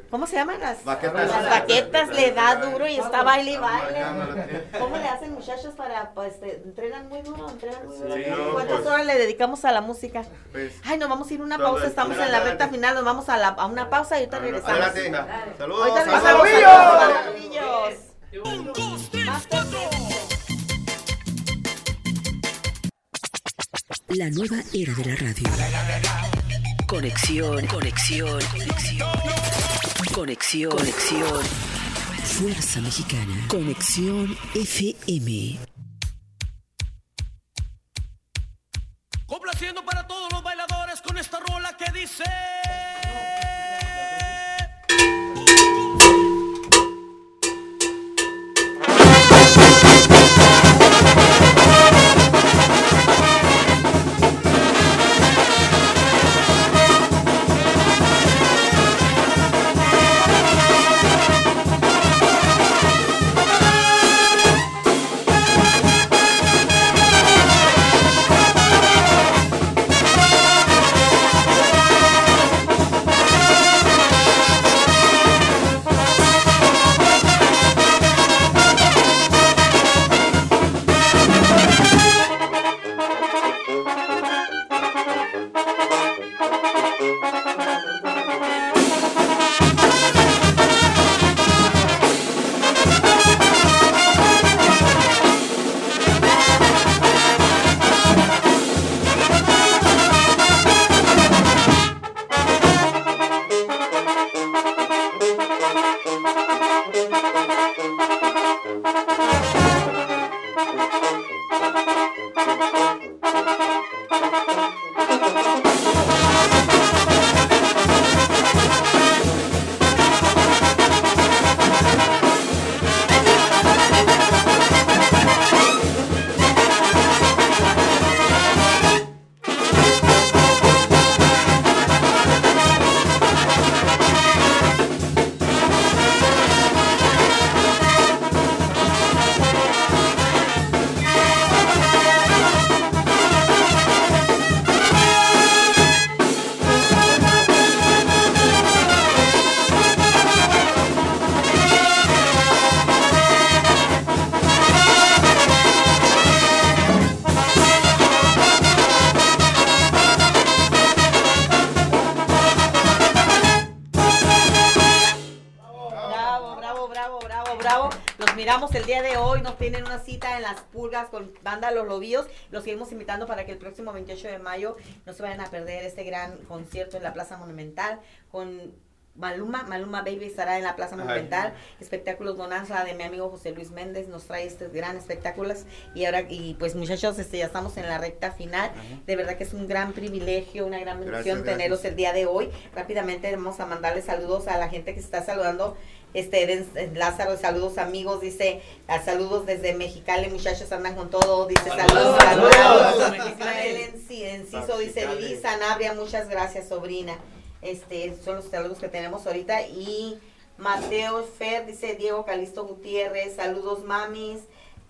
¿cómo se llaman las Baquetas. Las baquetas le da duro y está baile y baile. ¿Cómo le hacen muchachos para, pues, este, entrenan muy duro, entrenan muy duro? Sí, ¿Cuántas pues- horas le dedicamos a la música? Pues, Ay, nos vamos a ir a una pausa, estamos en la recta final, nos vamos a, la, a una pausa y ahorita regresamos. Saludos. Ahorita saludos. Saludos. La nueva era de la radio. Conexión, conexión, conexión. Conexión, conexión. Fuerza Mexicana. Conexión FM. Complaciendo para todos los bailadores con esta rola que dice. Con banda Los Lobillos. Los seguimos invitando para que el próximo 28 de mayo no se vayan a perder este gran concierto en la Plaza Monumental con Maluma. Maluma Baby estará en la Plaza. Monumental. Espectáculos Bonanza de mi amigo José Luis Méndez nos trae este gran espectáculos. Y ahora, y pues muchachos, este ya estamos en la recta final. De verdad que es un gran privilegio, una gran bendición Gracias, gracias. tenerlos el día de hoy. Rápidamente vamos a mandarle saludos a la gente que se está saludando. Este Lázaro, saludos amigos, dice, a saludos desde Mexicali, muchachos andan con todo, dice saludos, Saludos, saludos. Enciso dice, Mexicali. Lisa Navria, muchas gracias, sobrina. Este, son los saludos que tenemos ahorita. Y Mateo Fer, dice Diego Calisto Gutiérrez, saludos mamis.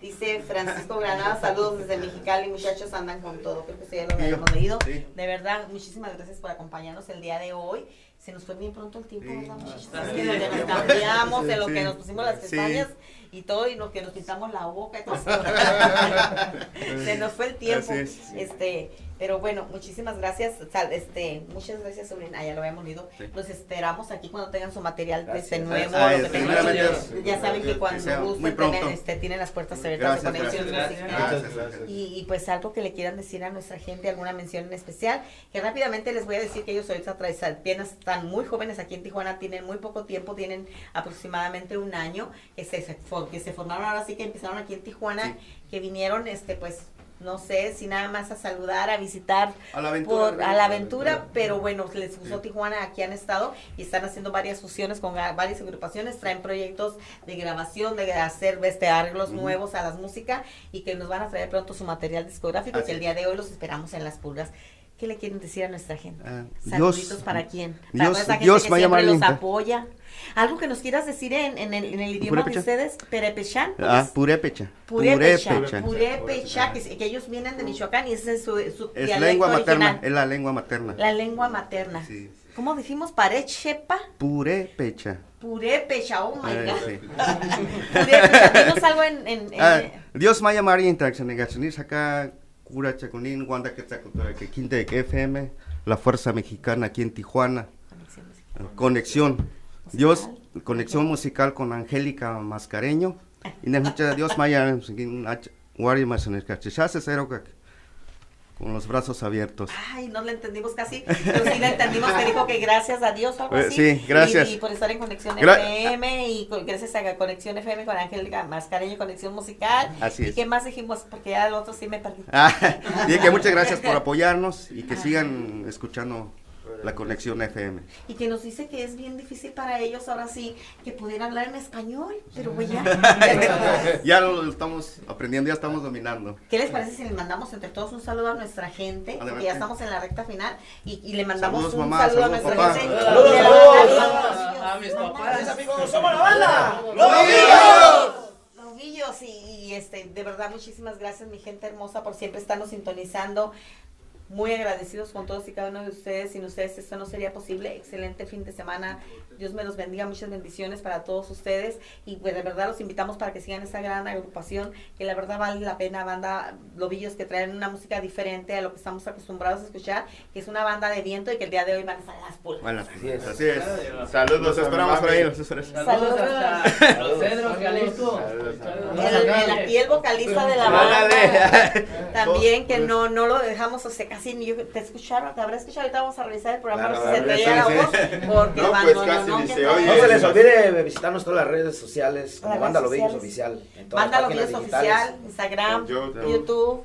Dice Francisco Granada, [laughs] saludos desde Mexicali, muchachos andan con todo. Creo que eso ya lo habíamos leído. sí. De verdad, muchísimas gracias por acompañarnos el día de hoy. Se nos fue bien pronto el tiempo, ¿verdad? Sí. Es que nos, cambiamos, en lo Sí. que nos pusimos las Sí. pestañas y todo, y lo que nos pintamos la boca y todo. [laughs] [laughs] Se nos fue el tiempo. Es, sí. Este, Pero bueno, muchísimas gracias. Sal- Este, muchas gracias, sobrina. Ah, ya lo habíamos leído. Sí. Los esperamos aquí cuando tengan su material Gracias. este, nuevo. Ah, lo que tengan. ya saben que que cuando sea gusten tener, este, tienen las puertas abiertas Gracias, de conexión gracias. musical. Gracias, gracias. Y, y, pues algo que le quieran decir a nuestra gente, alguna mención en especial, que rápidamente les voy a decir que ellos ahorita apenas están muy jóvenes aquí en Tijuana, tienen muy poco tiempo, tienen aproximadamente un año que se, que se formaron ahora sí que empezaron aquí en Tijuana, que vinieron este pues no sé si nada más a saludar, a visitar A la aventura, por- a la aventura, pero bueno, les gustó Tijuana, aquí han estado y están haciendo varias fusiones con varias agrupaciones, traen proyectos de grabación, de hacer este, arreglos nuevos a las músicas y que nos van a traer pronto su material discográfico, Así que el día de hoy los esperamos en las pulgas. ¿Qué le quieren decir a nuestra gente? Ah, Saluditos Dios- para quién? Para Dios- esa gente Dios que siempre los apoya. Algo que nos quieras decir en, en el, en el idioma de ustedes, Perepechan. Ah, purépecha. Purépecha, Purépecha. purépecha, que, que ellos vienen de Michoacán y ese es su, su Es dialecto lengua materna, es la lengua materna. La lengua materna. Sí. ¿Cómo dijimos? Parechepa, Purépecha. purépecha, oh my Eh, god. sí. [laughs] Purépecha, dinos algo en, en, en- Ah, Dios Maya María Interacción Negacionis acá Cura Chaconín, Wanda Quetzalcoatl, que Quinte FM, la Fuerza Mexicana aquí en Tijuana. Conexión. Dios, conexión musical con Angélica Mascareño. Y mucha Dios Maya con los brazos abiertos. Ay, no le entendimos casi, pero sí le entendimos que dijo que gracias a Dios o algo Eh, así. sí, gracias. Y, y por estar en Conexión Gra- FM y con- gracias a Conexión FM con Angélica Mascareño, Conexión Musical. Así ¿Y es. qué más dijimos? Porque ya el otro sí me perdí. Ah, [laughs] y que muchas gracias por apoyarnos y que sigan escuchando la conexión FM. Y que nos dice que es bien difícil para ellos ahora sí que pudieran hablar en español, pero güey ya. [laughs] [laughs] ya lo estamos aprendiendo, ya estamos dominando. ¿Qué les parece si les mandamos entre todos un saludo a nuestra gente? Porque Adelante. ya estamos en la recta final y, y le mandamos Saludos, un mamá, saludo saludos, a nuestra papá. gente. Saludos, banda, A mis papás. amigos, somos la banda. Novillos y, y, este, de verdad muchísimas gracias mi gente hermosa por siempre estarnos sintonizando. Muy agradecidos con todos y cada uno de ustedes. Sin ustedes esto no sería posible. Excelente fin de semana. Dios me los bendiga. Muchas bendiciones para todos ustedes. Y pues de verdad los invitamos para que sigan esta gran agrupación que la verdad vale la pena. Banda Lobillos que traen una música diferente a lo que estamos acostumbrados a escuchar. Que es una banda de viento y que el día de hoy van a estar las pulgas. Bueno, así es. Así es. Saludos, los esperamos por ahí. los. Saludos. El, el- aquí el vocalista de la banda [laughs] también que no no lo dejamos o ni yo te escucharon te habrá escuchado ahorita vamos a revisar el programa Claro, si se te sí, oye la voz porque No, pues no, casi ni se oye. No se les olvide visitarnos todas las redes sociales como Banda. Oficial. En todas Banda. Oficial Instagram YouTube.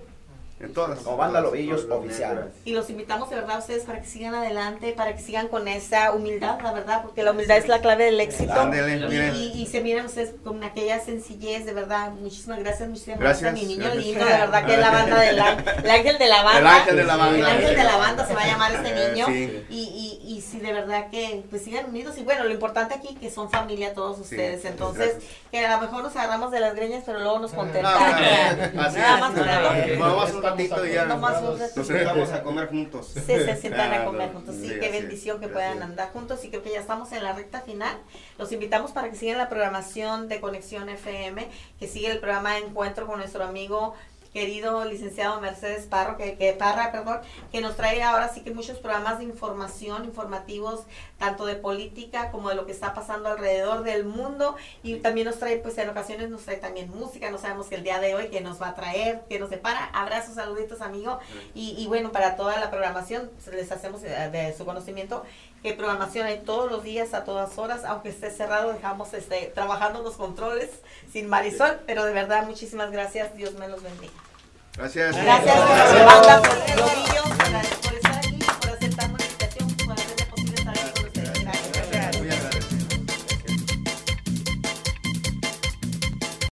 En todas. Como Banda Lobillos Oficial. y los invitamos de verdad a ustedes para que sigan adelante, para que sigan con esa humildad, la verdad, porque la humildad es la clave del éxito. Ándele, y, miren. y- y se miran ustedes con aquella sencillez, de verdad. Muchísimas gracias, muchísimas Gracias, gracias a mi niño gracias. lindo, de verdad que es la banda del ángel, el ángel de la banda. El ángel de la banda. El ángel de la banda se va a llamar este niño. sí. Y, y, y sí, de verdad que pues sigan unidos. Y bueno, lo importante aquí que son familia todos ustedes. sí, Entonces, gracias. que a lo mejor nos agarramos de las greñas, pero luego nos contentamos. Ah, así Nada es. más ratito ya Nomás un ratito. nos sentamos a comer juntos. Sí, se sientan a Ah, comer juntos. Sí, sí, qué bendición que puedan andar juntos. Y creo que ya estamos en la recta final. Los invitamos para que sigan la programación de Conexión FM, que sigue el programa Encuentro con nuestro amigo querido licenciado Mercedes Parro, que, que Parra, perdón, que nos trae ahora sí que muchos programas de información, informativos, tanto de política como de lo que está pasando alrededor del mundo. Y también nos trae, pues en ocasiones nos trae también música, no sabemos que el día de hoy que nos va a traer, que nos depara, abrazos, saluditos amigo. Y, y bueno, para toda la programación les hacemos eh, de su conocimiento que programación hay todos los días a todas horas, aunque esté cerrado, dejamos este trabajando los controles sin Marisol, pero de verdad muchísimas gracias, Dios me los bendiga. Gracias. Gracias,